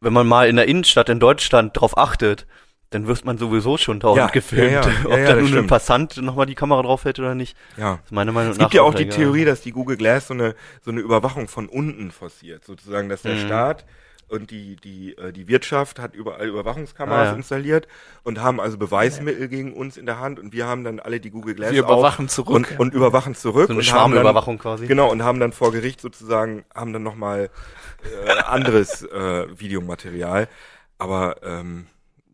Speaker 4: Wenn man mal in der Innenstadt in Deutschland drauf achtet, dann wird man sowieso schon dauernd
Speaker 3: Ja,
Speaker 4: gefilmt.
Speaker 3: ja, ja, <laughs>
Speaker 4: Ob da
Speaker 3: das
Speaker 4: nun ein. Passant nochmal die Kamera drauf hält oder nicht,
Speaker 3: ja.
Speaker 4: ist meine Meinung
Speaker 3: Es gibt ja auch die. Theorie, dass die Google Glass so eine, so eine Überwachung von unten forciert. Sozusagen, dass der
Speaker 4: Mhm.
Speaker 3: Staat und die, die, äh, die Wirtschaft hat überall Überwachungskameras
Speaker 4: Ah,
Speaker 3: installiert und haben also Beweismittel gegen uns in der Hand und wir haben dann alle die Google Glass
Speaker 2: Wir überwachen zurück.
Speaker 3: und, und überwachen zurück.
Speaker 4: So eine
Speaker 3: und haben dann,
Speaker 4: Schwarmüberwachung quasi.
Speaker 3: Genau, und haben dann vor Gericht sozusagen, haben dann nochmal äh, anderes äh, Videomaterial. Aber ähm,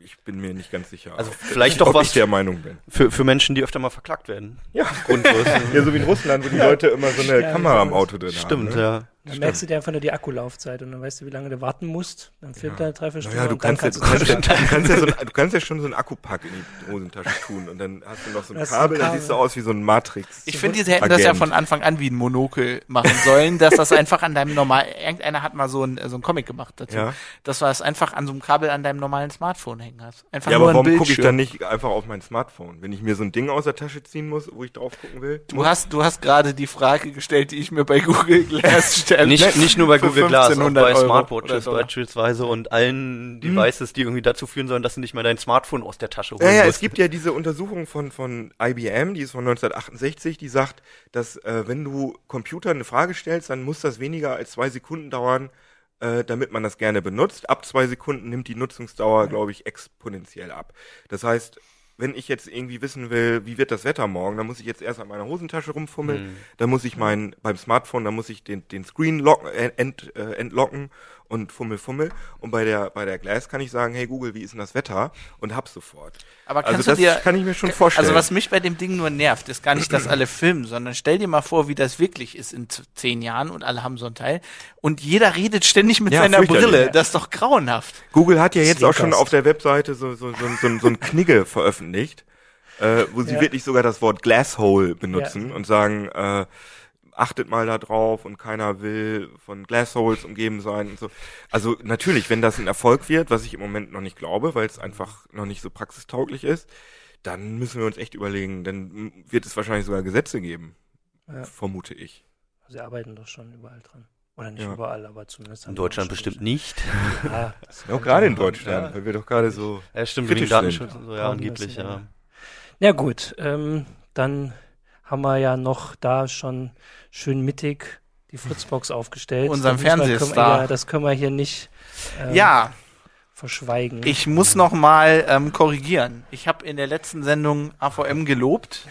Speaker 3: ich bin mir nicht ganz sicher,
Speaker 4: Also vielleicht <laughs> doch
Speaker 3: ob
Speaker 4: was-
Speaker 3: ich der Meinung bin.
Speaker 4: Für, für Menschen, die öfter mal verklagt werden.
Speaker 3: Ja.
Speaker 4: Grundlos. <laughs>
Speaker 3: Ja, so wie in Russland, wo die Leute immer so eine
Speaker 1: Ja,
Speaker 3: Kamera im. Auto drin haben.
Speaker 4: Stimmt,
Speaker 3: ne?
Speaker 4: ja.
Speaker 1: Dann merkst du dir einfach nur die Akkulaufzeit und dann weißt du, wie lange du warten musst. Dann filmt er drei, vier Stunden
Speaker 3: Naja, du kannst, ja,
Speaker 1: kannst
Speaker 3: kannst, ja, du, kannst ja <laughs> so ein, du kannst ja schon so einen Akkupack in die Hosentasche tun und dann hast du noch so ein
Speaker 1: ist ein
Speaker 3: Kabel, dann
Speaker 1: Kabel.
Speaker 3: siehst du aus wie so ein Matrix.
Speaker 2: Ich finde, sie hätten das ja
Speaker 3: Agent.
Speaker 2: von Anfang an wie ein Monokel machen sollen, dass das einfach an deinem normal, irgendeiner hat mal so ein, so ein Comic gemacht dazu,
Speaker 3: Ja.
Speaker 2: dass du das einfach an so einem Kabel an deinem normalen Smartphone hängen hast. Einfach
Speaker 3: Ja,
Speaker 2: nur
Speaker 3: aber warum gucke ich dann nicht einfach auf mein Smartphone? Wenn ich mir so ein Ding aus der Tasche ziehen muss, wo ich drauf gucken will?
Speaker 2: Du hast, du hast gerade die Frage gestellt, die ich mir bei Google Glass <laughs> stelle.
Speaker 4: Nicht, nicht nur bei Google Glass, auch
Speaker 2: 1500
Speaker 4: bei
Speaker 2: Euro
Speaker 4: Smartwatches beispielsweise und allen Devices, die irgendwie dazu führen sollen, dass du nicht mehr dein Smartphone aus der Tasche holen
Speaker 3: Ja, ja,
Speaker 4: musst.
Speaker 3: es gibt ja diese Untersuchung von, von IBM, die ist von 1968, die sagt, dass äh, wenn du Computern eine Frage stellst, dann muss das weniger als zwei Sekunden dauern, äh, damit man das gerne benutzt. Ab zwei Sekunden nimmt die Nutzungsdauer, glaube ich, exponentiell ab. Das heißt, wenn ich jetzt irgendwie wissen will, wie wird das Wetter morgen, dann muss ich jetzt erst an meiner Hosentasche rumfummeln,
Speaker 4: Mhm.
Speaker 3: dann muss ich mein, beim Smartphone, dann muss ich den, den Screen lock, äh, ent, äh, entlocken und fummel, fummel. Und bei der, bei der Glass kann ich sagen, hey Google, wie ist denn das Wetter? Und hab's sofort.
Speaker 2: Aber
Speaker 3: Also
Speaker 2: kannst
Speaker 3: das
Speaker 2: du dir,
Speaker 3: kann ich mir schon vorstellen.
Speaker 2: Also was mich bei dem Ding nur nervt, ist gar nicht, dass alle <clears throat> filmen, sondern stell dir mal vor, wie das wirklich ist in zehn Jahren und alle haben so ein Teil und jeder redet ständig mit
Speaker 3: Ja,
Speaker 2: seiner. Brille. Das ist doch grauenhaft.
Speaker 3: Google hat ja jetzt auch schon auf der Webseite so, so, so, so, so ein Knigge veröffentlicht, äh, wo sie
Speaker 1: Ja.
Speaker 3: wirklich sogar das Wort Glasshole benutzen
Speaker 1: Ja.
Speaker 3: und sagen, äh, achtet mal da drauf und keiner will von Glassholes umgeben sein und so. Also natürlich, wenn das ein Erfolg wird, was ich im Moment noch nicht glaube, weil es einfach noch nicht so praxistauglich ist, dann müssen wir uns echt überlegen, dann wird es wahrscheinlich sogar Gesetze geben,
Speaker 1: Ja.
Speaker 3: vermute ich.
Speaker 1: Sie arbeiten doch schon überall dran. Oder nicht
Speaker 3: Ja.
Speaker 1: überall, aber zumindest. <laughs>
Speaker 4: In Deutschland bestimmt nicht.
Speaker 1: Ja,
Speaker 3: Auch gerade in. Deutschland, weil wir doch gerade so
Speaker 4: Ja, stimmt, wegen Datenschutz und so, ja, angeblich, ja.
Speaker 1: ja. Ja gut, ähm, dann haben wir ja noch da schon schön mittig die Fritzbox <laughs> aufgestellt.
Speaker 2: Unseren
Speaker 1: müssen wir-
Speaker 2: Fernsehstar.
Speaker 1: Ja, das können wir hier nicht ähm,
Speaker 2: Ja,
Speaker 1: verschweigen.
Speaker 2: ich muss noch mal ähm, korrigieren. Ich habe in der letzten Sendung AVM gelobt,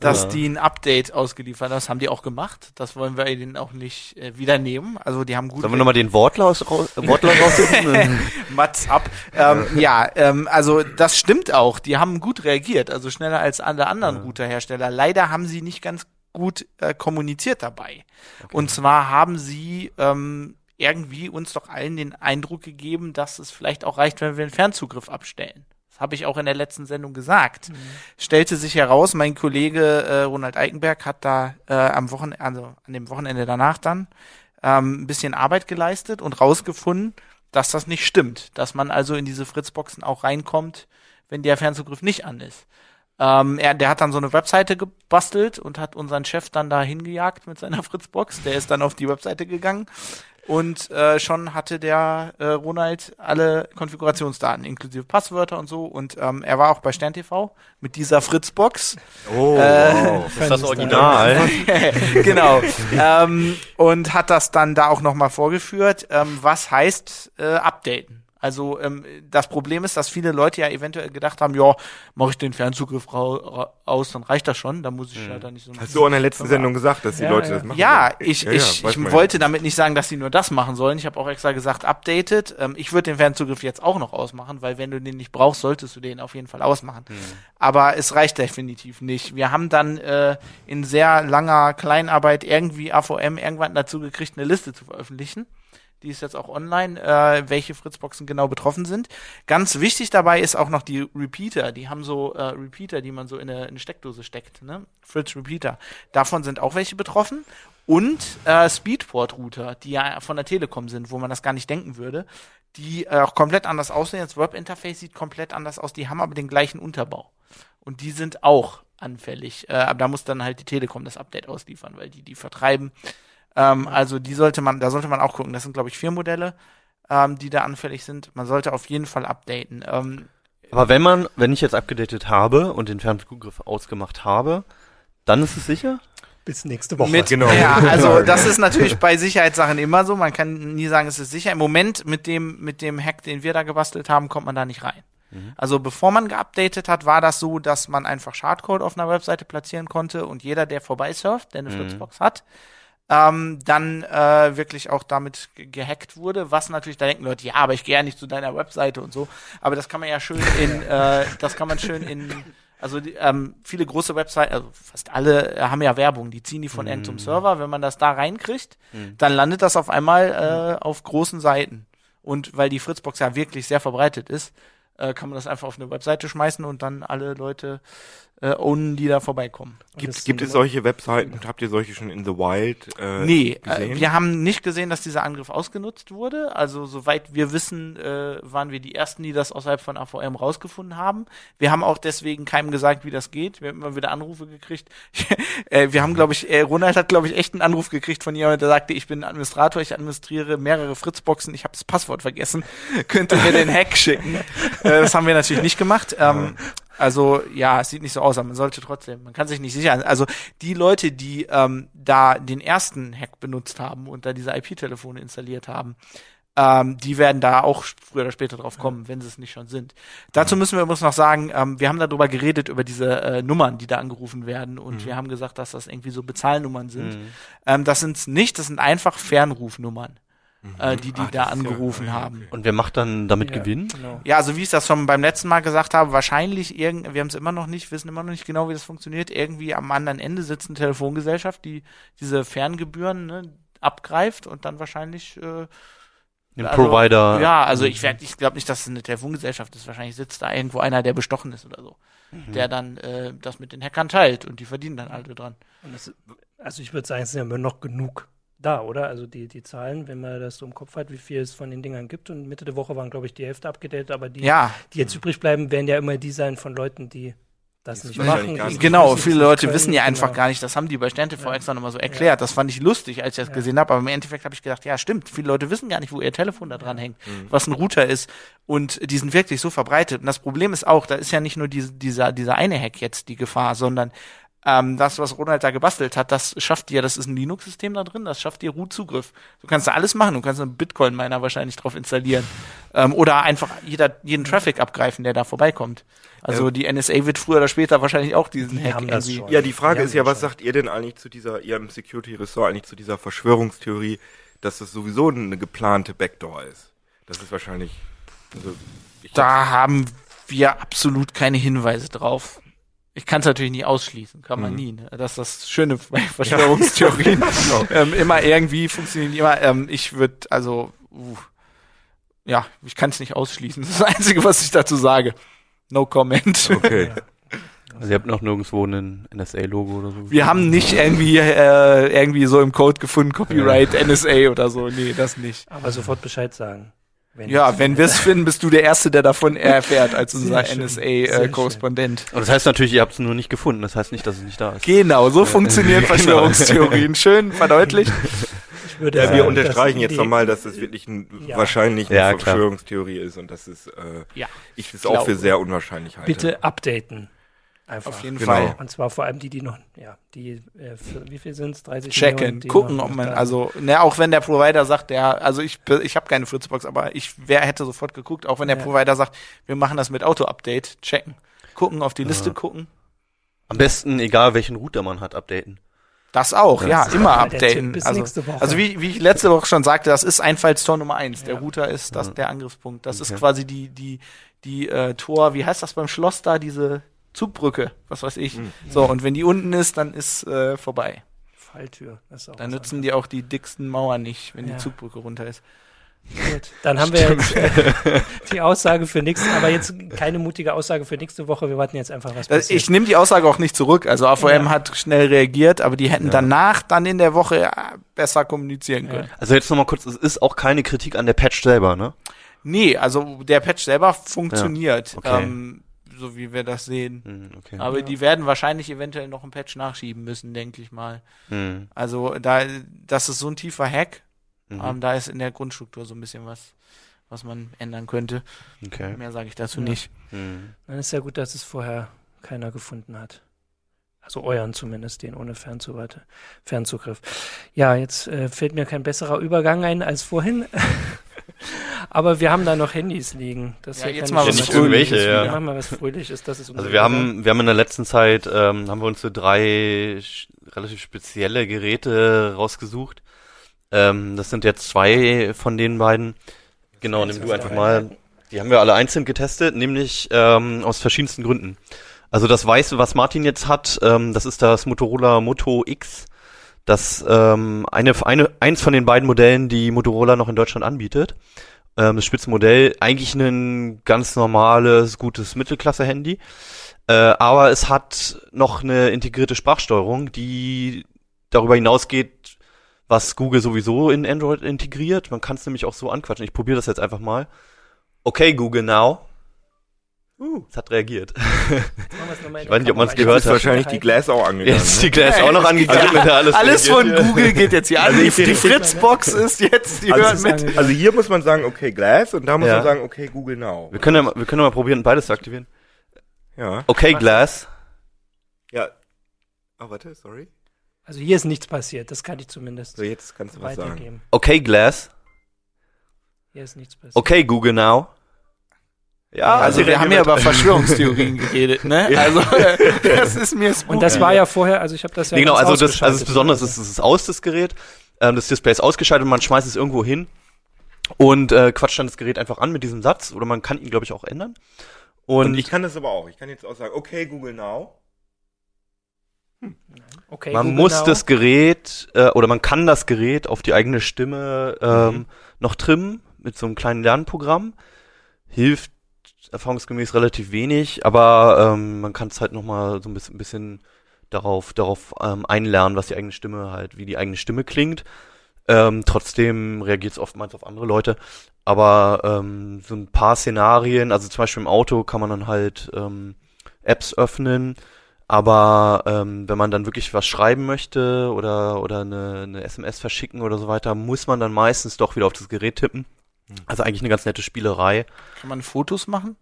Speaker 2: dass
Speaker 4: Ja.
Speaker 2: die ein Update ausgeliefert haben. Das haben die auch gemacht. Das wollen wir ihnen auch nicht äh, wieder nehmen. Also die haben gut
Speaker 4: Sollen wir nochmal den Wortlaut, raus, Wortlaut raussuchen? <laughs>
Speaker 2: Mats ab. Ähm, ja, ähm, also das stimmt auch. Die haben gut reagiert, also schneller als alle anderen Routerhersteller. Leider haben sie nicht ganz gut äh, kommuniziert dabei. Und zwar haben sie ähm, irgendwie uns doch allen den Eindruck gegeben, dass es vielleicht auch reicht, wenn wir einen Fernzugriff abstellen. Das habe ich auch in der letzten Sendung gesagt. Stellte sich heraus, mein Kollege äh, Ronald Eikenberg hat da äh, am Wochenende, also an dem Wochenende danach dann ähm, ein bisschen Arbeit geleistet und rausgefunden, dass das nicht stimmt, dass man also in diese Fritzboxen auch reinkommt, wenn der Fernzugriff nicht an ist. Ähm, er, der hat dann so eine Webseite gebastelt und hat unseren Chef dann da hingejagt mit seiner <laughs> Fritzbox. Der ist dann auf die Webseite gegangen und äh, schon hatte der äh, Ronald alle Konfigurationsdaten, inklusive Passwörter und so. Und ähm, er war auch bei Stern TV mit dieser Fritzbox.
Speaker 3: Oh,
Speaker 2: Äh,
Speaker 3: wow.
Speaker 4: Ist das Original. <laughs>
Speaker 2: genau. ähm, und hat das dann da auch nochmal vorgeführt. Ähm, was heißt äh, updaten? Also ähm, das Problem ist, dass viele Leute ja eventuell gedacht haben, ja, mache ich den Fernzugriff ra ra aus, dann reicht das schon, dann muss ich ja da nicht so
Speaker 3: Hast du auch in der letzten Sendung gesagt, dass die
Speaker 1: Ja,
Speaker 3: Leute
Speaker 1: ja.
Speaker 3: das machen?
Speaker 2: ja,
Speaker 3: sollen?
Speaker 2: ich,
Speaker 3: Ja, ja,
Speaker 2: ich, ich wollte damit nicht sagen, dass sie nur das machen sollen. Ich habe auch extra gesagt, updated. Ähm, ich würde den Fernzugriff jetzt auch noch ausmachen, weil wenn du den nicht brauchst, solltest du den auf jeden Fall ausmachen. Aber es reicht definitiv nicht. Wir haben dann äh, in sehr langer Kleinarbeit irgendwie AVM irgendwann dazu gekriegt, eine Liste zu veröffentlichen. Die ist jetzt auch online, äh, welche Fritzboxen genau betroffen sind. Ganz wichtig dabei ist auch noch die Repeater. Die haben so äh, Repeater, die man so in eine, in eine Steckdose steckt. Ne? Fritz Repeater. Davon sind auch welche betroffen. Und äh, Speedport-Router, die ja von der Telekom sind, wo man das gar nicht denken würde, die äh, auch komplett anders aussehen. Das Webinterface sieht komplett anders aus. Die haben aber den gleichen Unterbau. Und die sind auch anfällig. Äh, aber da muss dann halt die Telekom das Update ausliefern, weil die die vertreiben. Ähm, also die sollte man, da sollte man auch gucken. Das sind, glaube ich, vier Modelle, ähm, die da anfällig sind. Man sollte auf jeden Fall updaten. Ähm,
Speaker 4: Aber wenn man, wenn ich jetzt abgedatet habe und den Fernzugriff ausgemacht habe, dann ist es sicher?
Speaker 1: Bis nächste Woche.
Speaker 2: Mit,
Speaker 3: Genau.
Speaker 2: Ja, also <laughs> das ist natürlich bei Sicherheitssachen immer so. Man kann nie sagen, es ist sicher. Im Moment mit dem, mit dem Hack, den wir da gebastelt haben, kommt man da nicht rein. Also bevor man geupdatet hat, war das so, dass man einfach Schadcode auf einer Webseite platzieren konnte und jeder, der vorbeisurft, der eine Fritzbox hat, ähm, dann äh, wirklich auch damit ge- gehackt wurde, was natürlich, da denken Leute, ja, aber ich gehe ja nicht zu deiner Webseite und so, aber das kann man ja schön in, <laughs> äh, das kann man schön in, also die, ähm, viele große Webseiten, also fast alle äh, haben ja Werbung, die ziehen die von End zum Server, wenn man das da reinkriegt, dann landet das auf einmal äh, auf großen Seiten. Und weil die Fritzbox ja wirklich sehr verbreitet ist, äh, kann man das einfach auf eine Webseite schmeißen und dann alle Leute äh, ownen, die da vorbeikommen.
Speaker 3: Gibt, gibt es solche Webseiten? Habt ihr solche schon in the wild äh,
Speaker 2: Nee, äh, wir haben nicht gesehen, dass dieser Angriff ausgenutzt wurde. Also soweit wir wissen, äh, waren wir die Ersten, die das außerhalb von AVM rausgefunden haben. Wir haben auch deswegen keinem gesagt, wie das geht. Wir haben immer wieder Anrufe gekriegt. <laughs> äh, wir haben, glaube ich, äh, Ronald hat, glaube ich, echt einen Anruf gekriegt von jemandem, der sagte, ich bin Administrator, ich administriere mehrere Fritzboxen, ich habe das Passwort vergessen. <laughs> Könnt ihr mir den Hack schicken? <laughs> äh, das haben wir natürlich nicht gemacht. Ähm, also ja, es sieht nicht so aus, aber man sollte trotzdem, man kann sich nicht sicher. Also die Leute, die ähm, da den ersten Hack benutzt haben und da diese IP-Telefone installiert haben, ähm, die werden da auch früher oder später drauf kommen, wenn sie es nicht schon sind. Dazu müssen wir übrigens noch sagen, ähm, wir haben darüber geredet, über diese äh, Nummern, die da angerufen werden und wir haben gesagt, dass das irgendwie so Bezahlnummern sind. Ähm, das sind's nicht, das sind einfach Fernrufnummern. Äh, die die
Speaker 3: Ach,
Speaker 2: da
Speaker 3: ja-
Speaker 2: angerufen
Speaker 3: ja,
Speaker 2: haben.
Speaker 3: okay.
Speaker 4: Und wer macht dann damit
Speaker 1: Ja,
Speaker 4: Gewinn?
Speaker 1: Genau.
Speaker 2: Ja, also wie ich das schon beim letzten Mal gesagt habe, wahrscheinlich irgend, wir haben es immer noch nicht, wissen immer noch nicht genau, wie das funktioniert. Irgendwie am anderen Ende sitzt eine Telefongesellschaft, die diese Ferngebühren ne, abgreift und dann wahrscheinlich äh,
Speaker 4: Den
Speaker 2: Also,
Speaker 4: Provider.
Speaker 2: Ja, also ich werd, ich glaube nicht, dass es eine Telefongesellschaft ist. Wahrscheinlich sitzt da irgendwo einer, der bestochen ist oder so, der dann äh, das mit den Hackern teilt und die verdienen dann alle dran.
Speaker 1: Und das, also ich würde sagen, es sind ja immer noch genug da, oder? Also die, die Zahlen, wenn man das so im Kopf hat, wie viel es von den Dingern gibt. Und Mitte der Woche waren, glaube ich, die Hälfte abgedatet, aber die,
Speaker 2: Ja,
Speaker 1: die jetzt übrig bleiben, werden ja immer die sein von Leuten, die das nicht machen.
Speaker 3: nicht
Speaker 2: genau. Viele Leute
Speaker 1: können,
Speaker 2: wissen ja einfach
Speaker 1: genau.
Speaker 2: gar nicht. Das haben die bei SternTV
Speaker 1: Ja.
Speaker 2: extra nochmal so erklärt. Das fand ich lustig, als ich das
Speaker 1: Ja.
Speaker 2: gesehen habe. Aber im Endeffekt habe ich gedacht, ja, stimmt. Viele Leute wissen gar nicht, wo ihr Telefon da dran hängt,
Speaker 3: Mhm.
Speaker 2: was ein Router ist. Und die sind wirklich so verbreitet. Und das Problem ist auch, da ist ja nicht nur diese, dieser, dieser eine Hack jetzt die Gefahr, sondern ähm, das, was Ronald da gebastelt hat, das schafft dir, das ist ein Linux-System da drin, das schafft dir Root-Zugriff. Du kannst da alles machen, du kannst einen Bitcoin-Miner wahrscheinlich drauf installieren. Ähm, oder einfach jeder, jeden Traffic abgreifen, der da vorbeikommt. Also
Speaker 3: Ja.
Speaker 2: die NSA wird früher oder später wahrscheinlich auch diesen
Speaker 1: Die
Speaker 2: Hack irgendwie.
Speaker 3: Ja, die Frage ist ja, was sagt ihr denn eigentlich zu dieser, ihr im Security-Ressort eigentlich zu dieser Verschwörungstheorie, dass das sowieso eine geplante Backdoor ist? Das ist wahrscheinlich, also, ich
Speaker 2: Da haben wir absolut keine Hinweise drauf. Ich kann es natürlich nie ausschließen, kann man
Speaker 3: Mhm.
Speaker 2: nie. Ne? Das ist das Schöne bei Verschwörungstheorien. <laughs> ähm, immer irgendwie funktionieren die immer. Ähm, ich würde, also, uh, ja, ich kann es nicht ausschließen. Das ist das Einzige, was ich dazu sage. No comment.
Speaker 3: okay. <laughs>
Speaker 4: Also ihr habt noch nirgendwo ein NSA-Logo oder so.
Speaker 2: Wir haben nicht irgendwie, äh, irgendwie so im Code gefunden, Copyright, NSA oder so. Nee, das nicht.
Speaker 1: Aber sofort Bescheid sagen. Wenn
Speaker 2: Ja, wenn wir es finden, bist du der Erste, der davon erfährt, als unser NSA-Korrespondent.
Speaker 4: Und das heißt natürlich, ihr habt es nur nicht gefunden. Das heißt nicht, dass es nicht da ist.
Speaker 2: Genau, so funktionieren <laughs> Verschwörungstheorien. Schön verdeutlicht.
Speaker 1: ich würde
Speaker 3: Ja,
Speaker 1: sagen,
Speaker 3: wir unterstreichen
Speaker 1: dass
Speaker 3: jetzt nochmal, dass es wirklich ein,
Speaker 1: Ja.
Speaker 3: wahrscheinlich eine
Speaker 4: Ja.
Speaker 3: Verschwörungstheorie ist und das ist, äh,
Speaker 2: Ja,
Speaker 3: ich es auch für sehr unwahrscheinlich halte.
Speaker 1: Bitte updaten. Einfach.
Speaker 2: auf jeden
Speaker 3: Genau.
Speaker 2: Fall.
Speaker 1: Und zwar vor allem die, die noch, ja, die, äh, für, wie viel sind es? 30
Speaker 2: Checken,
Speaker 1: Millionen, die
Speaker 2: gucken, ob man, also, ne, auch wenn der Provider sagt, der, also ich, ich habe keine Fritzbox, aber ich wer hätte sofort geguckt, auch wenn der
Speaker 1: Ja.
Speaker 2: Provider sagt, wir machen das mit Auto-Update, checken. Gucken, auf die Liste gucken.
Speaker 4: Am besten, egal welchen Router man hat, updaten.
Speaker 2: Das auch, ja,
Speaker 1: ist
Speaker 2: immer
Speaker 1: ja der Tipp
Speaker 2: updaten.
Speaker 1: bis
Speaker 2: Also,
Speaker 1: nächste Woche.
Speaker 2: also wie, wie ich letzte Woche schon sagte, das ist Einfallstor Nummer eins. Der
Speaker 1: Ja.
Speaker 2: Router ist das
Speaker 4: Ja.
Speaker 2: der Angriffspunkt. Das ist
Speaker 4: Okay.
Speaker 2: quasi die, die, die äh, Tor, wie heißt das beim Schloss da, diese Zugbrücke, was weiß ich.
Speaker 3: Mhm.
Speaker 2: So, und wenn die unten ist, dann ist äh, vorbei.
Speaker 1: Falltür. Das ist auch
Speaker 2: Dann nützen die auch die dicksten Mauern nicht, wenn
Speaker 1: Ja.
Speaker 2: die Zugbrücke runter ist.
Speaker 1: Gut, dann haben wir jetzt äh, <laughs> die Aussage für nächste, aber jetzt keine mutige Aussage für nächste Woche. Wir warten jetzt einfach, was
Speaker 2: Äh,
Speaker 1: passiert.
Speaker 2: Ich nehme die Aussage auch nicht zurück. Also AVM
Speaker 1: Ja.
Speaker 2: hat schnell reagiert, aber die hätten
Speaker 4: Ja.
Speaker 2: danach dann in der Woche äh, besser kommunizieren können.
Speaker 4: Also jetzt nochmal kurz, es ist auch keine Kritik an der Patch selber, ne?
Speaker 2: Nee, also der Patch selber funktioniert,
Speaker 4: Okay.
Speaker 2: ähm, so wie wir das sehen.
Speaker 4: Hm, okay.
Speaker 2: Aber
Speaker 1: Ja.
Speaker 2: die werden wahrscheinlich eventuell noch einen Patch nachschieben müssen, denke ich mal.
Speaker 4: Hm,
Speaker 2: Also da, das ist so ein tiefer Hack.
Speaker 4: mhm,
Speaker 2: Ähm, da ist in der Grundstruktur so ein bisschen was, was man ändern könnte.
Speaker 4: okay.
Speaker 2: Mehr sage ich dazu
Speaker 1: Ja.
Speaker 2: nicht.
Speaker 4: Hm.
Speaker 1: Dann ist ja gut, dass es vorher keiner gefunden hat. Also euren zumindest, den ohne Fernzuwarte, Fernzugriff. Ja, jetzt äh, fällt mir kein besserer Übergang ein als vorhin. <laughs> Aber wir haben da noch Handys liegen. Das
Speaker 2: Ja, jetzt mal
Speaker 1: ich
Speaker 2: was
Speaker 4: nicht
Speaker 2: Fröhliches
Speaker 4: irgendwelche, ja.
Speaker 1: Wir machen mal was Fröhliches. Das ist
Speaker 4: Also wir haben, wir haben in der letzten Zeit, ähm, haben wir uns so drei relativ spezielle Geräte rausgesucht. Ähm, das sind jetzt zwei von den beiden. Genau, nimm du einfach mal. Die haben wir alle einzeln getestet, nämlich ähm, aus verschiedensten Gründen. Also das Weiße, was Martin jetzt hat, ähm, das ist das Motorola Moto X. Das ähm, eine, eine, eins von den beiden Modellen, die Motorola noch in Deutschland anbietet. Ähm, das Spitzenmodell, eigentlich ein ganz normales, gutes Mittelklasse-Handy. Äh, aber es hat noch eine integrierte Sprachsteuerung, die darüber hinausgeht, was Google sowieso in Android integriert. Man kann es nämlich auch so anquatschen. Ich probiere das jetzt einfach mal. Okay, Google Now. Uh, es hat reagiert. <laughs> Ich weiß nicht, ob man's
Speaker 3: Jetzt
Speaker 4: gehört
Speaker 3: ist
Speaker 4: hat.
Speaker 3: wahrscheinlich die Glass auch angegangen.
Speaker 4: Jetzt ist die
Speaker 3: ne?
Speaker 4: Glass auch noch angegangen. wenn da alles
Speaker 2: Alles von. Google geht jetzt hier <laughs> an.
Speaker 3: Also
Speaker 2: Die, die Fritzbox ist jetzt, die
Speaker 3: Also
Speaker 2: hört
Speaker 3: es
Speaker 2: mit.
Speaker 3: Also hier muss man sagen, okay, Glass und da muss
Speaker 4: Ja.
Speaker 3: man sagen, okay, Google Now.
Speaker 4: Wir können ja, mal- wir können ja mal probieren, beides zu aktivieren.
Speaker 3: Ja.
Speaker 4: Okay, Glass.
Speaker 3: Ja. Oh, warte, sorry.
Speaker 1: Also hier ist nichts passiert. Das kann ich zumindest
Speaker 3: So, jetzt kannst du was sagen.
Speaker 1: weitergeben.
Speaker 4: Okay, Glass.
Speaker 1: Hier ist nichts passiert.
Speaker 4: Okay, Google Now. Ja,
Speaker 2: Also
Speaker 3: sie
Speaker 2: wir haben ja über Verschwörungstheorien <laughs> geredet, ne? Also das ist mir
Speaker 1: Und das war ja vorher, also ich habe das ja
Speaker 4: Nee, genau, also das, also das. Besondere ist, es ist aus das Gerät. Ähm, das Display ist ausgeschaltet und man schmeißt es irgendwo hin. und äh, quatscht dann das Gerät einfach an mit diesem Satz oder man kann ihn, glaube ich, auch ändern. Und,
Speaker 3: Und ich kann das aber auch. Ich kann jetzt auch sagen, okay, Google Now.
Speaker 1: Okay,
Speaker 4: man
Speaker 1: Google
Speaker 4: muss
Speaker 1: Now.
Speaker 4: das Gerät äh, oder man kann das Gerät auf die eigene Stimme ähm,
Speaker 3: Mhm.
Speaker 4: noch trimmen mit so einem kleinen Lernprogramm. Hilft erfahrungsgemäß relativ wenig, aber ähm, man kann es halt noch mal so ein bisschen, bisschen darauf darauf ähm, einlernen, was die eigene Stimme halt, wie die eigene Stimme klingt. Ähm, trotzdem reagiert es oftmals auf andere Leute. Aber ähm, so ein paar Szenarien, also zum Beispiel im Auto kann man dann halt ähm, Apps öffnen, aber ähm, wenn man dann wirklich was schreiben möchte oder, oder eine, eine SMS verschicken oder so weiter, muss man dann meistens doch wieder auf das Gerät tippen. Also eigentlich eine ganz nette Spielerei.
Speaker 2: Kann man Fotos machen?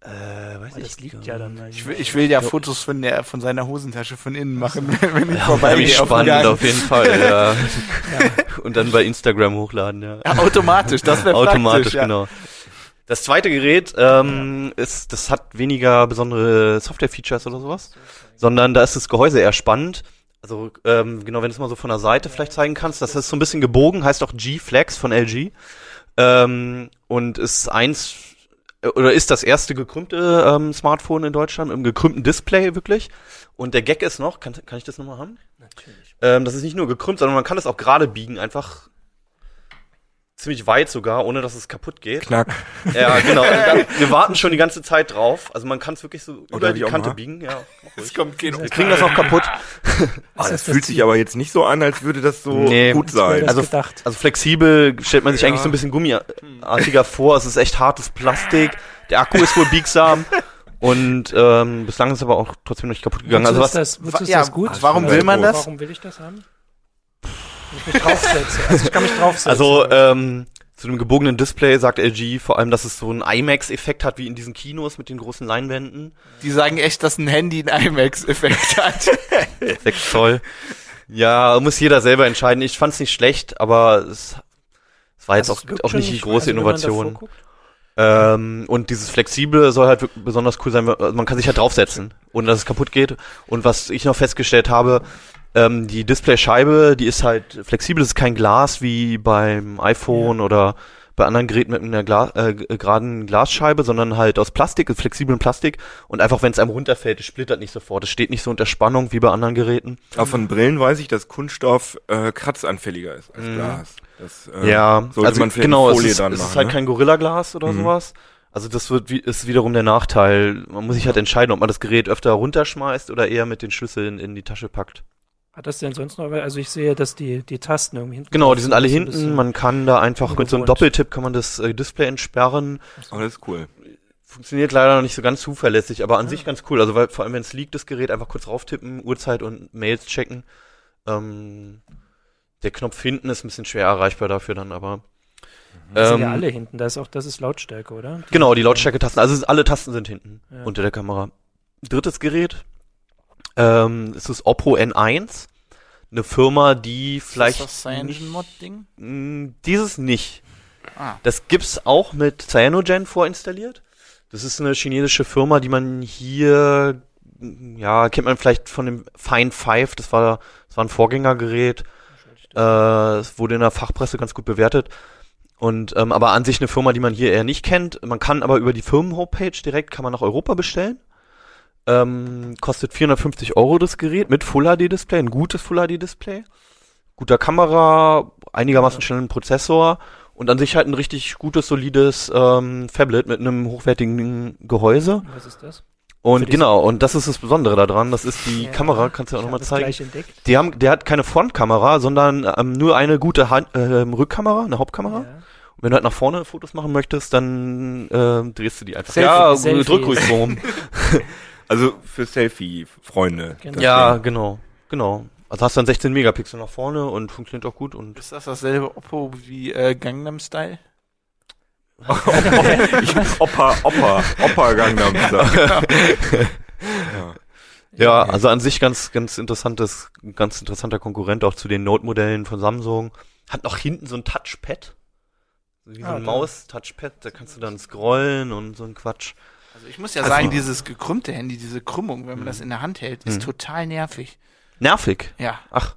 Speaker 4: Äh, weiß
Speaker 1: das liegt ja dann.
Speaker 2: Ich will, ich will ja Fotos von der von seiner Hosentasche von innen machen, <laughs> wenn ich
Speaker 4: Ja,
Speaker 2: auf dem
Speaker 4: spannend auf jeden Fall, <laughs> ja. Und dann bei Instagram hochladen, ja.
Speaker 2: Ja, automatisch, das wäre
Speaker 4: Automatisch,
Speaker 2: ja.
Speaker 4: genau. Das zweite Gerät ähm, ist, das hat weniger besondere Software-Features oder sowas, sondern da ist das Gehäuse eher spannend. Also ähm, genau, wenn du es mal so von der Seite vielleicht zeigen kannst, das ist so ein bisschen gebogen, heißt auch G-Flex von LG ähm, und ist eins oder ist das erste gekrümmte ähm, Smartphone in Deutschland im gekrümmten Display wirklich. Und der Gag ist noch, kann, kann ich das nochmal haben?
Speaker 1: Natürlich.
Speaker 4: Ähm, das ist nicht nur gekrümmt, sondern man kann es auch gerade biegen, einfach ziemlich weit sogar, ohne dass es kaputt geht.
Speaker 3: Knack.
Speaker 4: Ja, genau. <laughs> Dann, wir warten schon die ganze Zeit drauf. Also man kann es wirklich so über
Speaker 3: darf
Speaker 4: die
Speaker 3: auch
Speaker 4: Kante biegen. Ja, <laughs>
Speaker 2: Es kommt kein
Speaker 4: Wir kriegen das noch kaputt. <laughs>
Speaker 3: Ah, das
Speaker 1: ist
Speaker 3: fühlt
Speaker 1: das
Speaker 3: sich aber jetzt nicht so an, als würde das so
Speaker 4: Nee.
Speaker 3: gut sein.
Speaker 1: das
Speaker 4: Also-
Speaker 1: gedacht.
Speaker 4: Also flexibel stellt man sich
Speaker 3: Ja.
Speaker 4: eigentlich so ein bisschen gummiartiger vor. Es ist echt hartes Plastik. Der Akku ist wohl biegsam. Und ähm, bislang ist es aber auch trotzdem nicht kaputt gegangen. Also was,
Speaker 1: ist das, wozu ist
Speaker 2: ja,
Speaker 1: das gut?
Speaker 2: warum will man das?
Speaker 1: Warum will ich das haben? Ich mich draufsetze. Also ich kann mich draufsetzen.
Speaker 4: Also ähm, zu dem gebogenen Display sagt LG vor allem, dass es so einen IMAX-Effekt hat wie in diesen Kinos mit den großen Leinwänden.
Speaker 2: Die sagen echt, dass ein Handy einen IMAX-Effekt hat. <laughs>
Speaker 4: 6 Zoll. Ja, muss jeder selber entscheiden. Ich fand's nicht schlecht, aber es, es war jetzt
Speaker 1: Also
Speaker 4: auch, auch nicht die große
Speaker 1: also
Speaker 4: Innovation. Ähm, und dieses Flexible soll halt besonders cool sein. Also man kann sich halt draufsetzen, ohne dass es kaputt geht. Und was ich noch festgestellt habe, ähm, die Displayscheibe, die ist halt flexibel, das ist kein Glas wie beim iPhone oder bei anderen Geräten mit einer Gla äh, g- geraden Glasscheibe, sondern halt aus Plastik, flexiblen Plastik. Und einfach, wenn es einem runterfällt, es splittert nicht sofort. Es steht nicht so unter Spannung wie bei anderen Geräten.
Speaker 3: Aber von Brillen weiß ich, dass Kunststoff äh, kratzanfälliger ist als
Speaker 4: Mhm.
Speaker 3: Glas. Das, äh,
Speaker 4: Ja, also genau, es
Speaker 3: Folie
Speaker 4: ist, es
Speaker 3: machen.
Speaker 4: ist halt
Speaker 3: ne?
Speaker 4: kein Gorilla-Glas oder
Speaker 3: Mhm.
Speaker 4: sowas. Also das wird ist wiederum der Nachteil. Man muss sich halt entscheiden, ob man das Gerät öfter runterschmeißt oder eher mit den Schlüsseln in die Tasche packt.
Speaker 1: Hat das denn sonst noch, also ich sehe, dass die, die Tasten irgendwie hinten
Speaker 4: Genau, die sind alle
Speaker 1: Das
Speaker 4: hinten. Man kann da einfach mit so einem
Speaker 1: ungewohnt.
Speaker 4: Doppeltipp kann man das äh, Display entsperren.
Speaker 3: Aber das ist cool.
Speaker 4: Funktioniert leider noch nicht so ganz zuverlässig, aber an sich ganz cool. Also weil vor allem wenn es liegt, das Gerät einfach kurz rauftippen, Uhrzeit und Mails checken. Ähm, der Knopf hinten ist ein bisschen schwer erreichbar dafür dann, aber
Speaker 1: Die sind ja
Speaker 4: ähm,
Speaker 1: alle hinten. Da ist auch, das ist Lautstärke, oder? Die-
Speaker 4: Genau, die Lautstärke-Tasten. Also alle Tasten sind hinten
Speaker 1: Ja.
Speaker 4: unter der Kamera. Drittes Gerät ähm, ist das Oppo N1. Eine Firma, die vielleicht
Speaker 2: Ist das CyanogenMod-Ding?
Speaker 4: mh, dieses nicht.
Speaker 2: Ah.
Speaker 4: Das gibt's auch mit Cyanogen vorinstalliert. Das ist eine chinesische Firma, die man hier, ja, kennt man vielleicht von dem Fine 5. Das war, das war ein Vorgängergerät. Äh, es wurde in der Fachpresse ganz gut bewertet. Und ähm, aber an sich eine Firma, die man hier eher nicht kennt. Man kann aber über die Firmen-Homepage direkt kann man nach Europa bestellen. Ähm, kostet 450 Euro das Gerät mit Full HD Display, ein gutes Full HD Display, guter Kamera, einigermaßen schnellen Prozessor und an sich halt ein richtig gutes, solides ähm, Phablet mit einem hochwertigen Gehäuse.
Speaker 1: Was ist das?
Speaker 4: Und genau, und das ist das Besondere daran. Das ist die
Speaker 1: Ja,
Speaker 4: Kamera, kannst du auch
Speaker 1: ich
Speaker 4: nochmal zeigen.
Speaker 1: gleich entdeckt.
Speaker 4: Die haben, der hat keine Frontkamera, sondern ähm, nur eine gute Hand, ähm, Rückkamera, eine Hauptkamera.
Speaker 1: Ja.
Speaker 4: Und wenn du halt nach vorne Fotos machen möchtest, dann ähm, drehst du die einfach.
Speaker 2: Selfie-
Speaker 4: ja,
Speaker 1: Selfie.
Speaker 4: drück ruhig rum.
Speaker 3: Also für Selfie-Freunde.
Speaker 1: Genau.
Speaker 4: ja, genau, genau. Also hast dann 16 Megapixel nach vorne und funktioniert auch gut und
Speaker 2: Ist das dasselbe Oppo wie äh, Gangnam Style? <laughs>
Speaker 3: Opa, Opa, Opa Gangnam Style. <laughs> ja.
Speaker 4: ja, also an sich ganz, ganz interessantes, ganz interessanter Konkurrent auch zu den Note-Modellen von Samsung. Hat noch hinten so ein Touchpad. Wie so
Speaker 1: Ah,
Speaker 4: ein Maus-Touchpad, da kannst du dann scrollen und so ein Quatsch.
Speaker 2: Also ich muss ja
Speaker 4: Also-
Speaker 2: sagen, dieses gekrümmte Handy, diese Krümmung, wenn man das in der Hand hält, ist
Speaker 4: Mhm.
Speaker 2: total nervig.
Speaker 4: Nervig.
Speaker 2: Ja.
Speaker 4: Ach,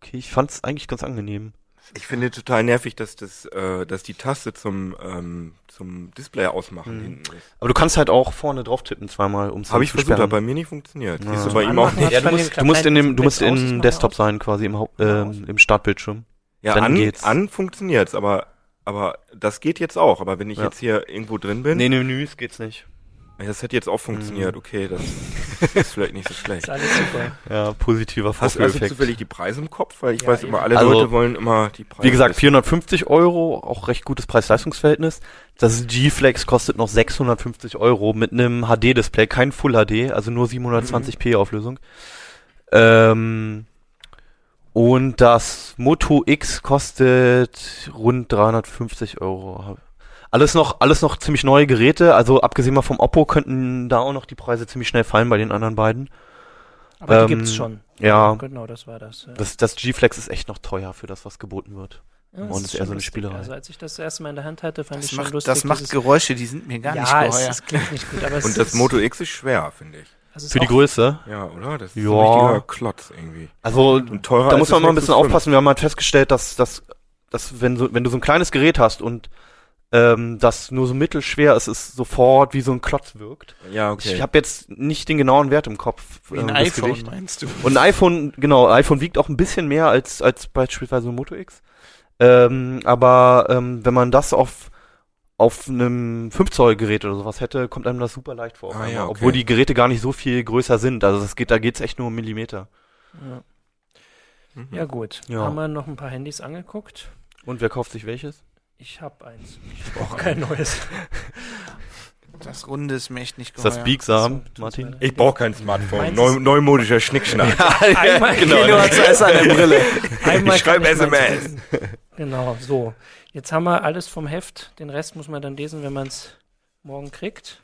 Speaker 4: okay, ich fand's eigentlich ganz angenehm.
Speaker 3: Ich finde total nervig, dass das, äh, dass die Taste zum ähm, zum Display ausmachen
Speaker 4: Mhm.
Speaker 3: hinten ist.
Speaker 4: Aber du kannst halt auch vorne drauf tippen zweimal, um es
Speaker 3: Habe ich
Speaker 4: zu
Speaker 3: versucht, hat bei mir nicht funktioniert.
Speaker 4: Ja.
Speaker 3: Siehst du bei ihm auch nicht?
Speaker 4: Ja, du musst, du musst in dem, du musst
Speaker 1: es mach
Speaker 4: Desktop sein, quasi im, Haupt, ähm, im Startbildschirm.
Speaker 3: Ja,
Speaker 4: Dann
Speaker 3: an,
Speaker 4: geht's.
Speaker 3: an funktioniert's, aber aber das geht jetzt auch. Aber wenn ich
Speaker 4: Ja.
Speaker 3: jetzt hier irgendwo drin bin,
Speaker 4: Nee, in den Menüs geht's nicht.
Speaker 3: Das hätte jetzt auch funktioniert.
Speaker 4: Mhm.
Speaker 3: Okay, das <laughs> ist vielleicht nicht so schlecht.
Speaker 1: Ist alles super.
Speaker 4: Ja, positiver
Speaker 3: Hast du also zufällig die Preise im Kopf? Weil ich
Speaker 1: Ja,
Speaker 3: weiß immer, alle
Speaker 4: Also,
Speaker 3: Leute wollen immer die Preise.
Speaker 4: Wie gesagt,
Speaker 3: wissen.
Speaker 4: 450 Euro, auch recht gutes Preis-Leistungs-Verhältnis. Das G-Flex kostet noch 650 Euro mit einem HD-Display, kein Full HD, also nur 720p Auflösung. Ähm, und das Moto X kostet rund 350 Euro. Alles noch, alles noch ziemlich neue Geräte, also abgesehen mal vom Oppo könnten da auch noch die Preise ziemlich schnell fallen bei den anderen beiden.
Speaker 1: Aber die
Speaker 4: Ähm,
Speaker 1: gibt's schon.
Speaker 4: ja.
Speaker 1: Genau, das war das. ja.
Speaker 4: Das, das G-Flex ist echt noch teuer für das, was geboten wird.
Speaker 1: Ja,
Speaker 4: und
Speaker 1: das
Speaker 4: ist eher
Speaker 1: schon
Speaker 4: so eine. Spielerei.
Speaker 1: Also als ich das erste Mal in der Hand hatte, fand
Speaker 2: Das
Speaker 1: ich schon
Speaker 2: macht,
Speaker 1: lustig.
Speaker 2: das macht Geräusche, die sind mir gar nicht
Speaker 1: ja, es,
Speaker 2: geheuer.
Speaker 1: es klingt nicht gut, aber es
Speaker 3: Und das
Speaker 1: ist,
Speaker 3: Moto X ist schwer, finde ich.
Speaker 1: also
Speaker 4: Für die Größe.
Speaker 3: Ja, oder? Das ist
Speaker 4: Ja.
Speaker 3: ein richtiger Klotz irgendwie.
Speaker 4: Also
Speaker 3: Und teurer
Speaker 4: da muss man
Speaker 3: das
Speaker 4: mal ein bisschen
Speaker 3: 5.
Speaker 4: aufpassen. Wir haben halt festgestellt, dass, dass, dass wenn, so, wenn du so ein kleines Gerät hast und ähm, das nur so mittelschwer ist, es sofort wie so ein Klotz wirkt.
Speaker 3: Ja, okay.
Speaker 4: Ich habe jetzt nicht den genauen Wert im Kopf.
Speaker 2: Wie ein
Speaker 4: das
Speaker 2: iPhone,
Speaker 4: Gewicht.
Speaker 2: meinst du?
Speaker 4: Und ein iPhone, genau, ein iPhone wiegt auch ein bisschen mehr als, als beispielsweise ein Moto X. Ähm, aber ähm, wenn man das auf auf einem 5 Zoll Gerät oder sowas hätte, kommt einem das super leicht vor.
Speaker 3: Ah, ja, okay.
Speaker 4: Obwohl die Geräte gar nicht so viel größer sind. Also das geht, da geht's echt nur um Millimeter.
Speaker 1: Ja.
Speaker 3: Mhm.
Speaker 1: ja gut,
Speaker 4: Ja.
Speaker 1: haben wir noch ein paar Handys angeguckt.
Speaker 4: Und wer kauft sich welches?
Speaker 1: Ich habe eins. Ich brauche kein neues.
Speaker 2: Das Runde ist mir echt nicht
Speaker 4: Ist das
Speaker 2: geheuer.
Speaker 4: biegsam,
Speaker 1: tut's
Speaker 4: Martin?
Speaker 1: mir
Speaker 3: Ich brauche kein Smartphone. Neu, neumodischer Schnickschnack. <laughs>
Speaker 1: Einmal,
Speaker 4: genau.
Speaker 2: Kino hat zuerst eine Brille.
Speaker 1: einmal
Speaker 3: Ich schreibe SMS.
Speaker 1: Genau, so. Jetzt haben wir alles vom Heft. Den Rest muss man dann lesen, wenn man es morgen kriegt.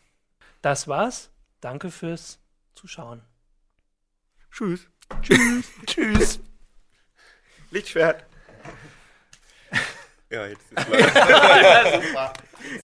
Speaker 1: Das war's. Danke fürs Zuschauen.
Speaker 3: Tschüss.
Speaker 2: Tschüss. <laughs>
Speaker 3: Lichtschwert. Ja, jetzt ist.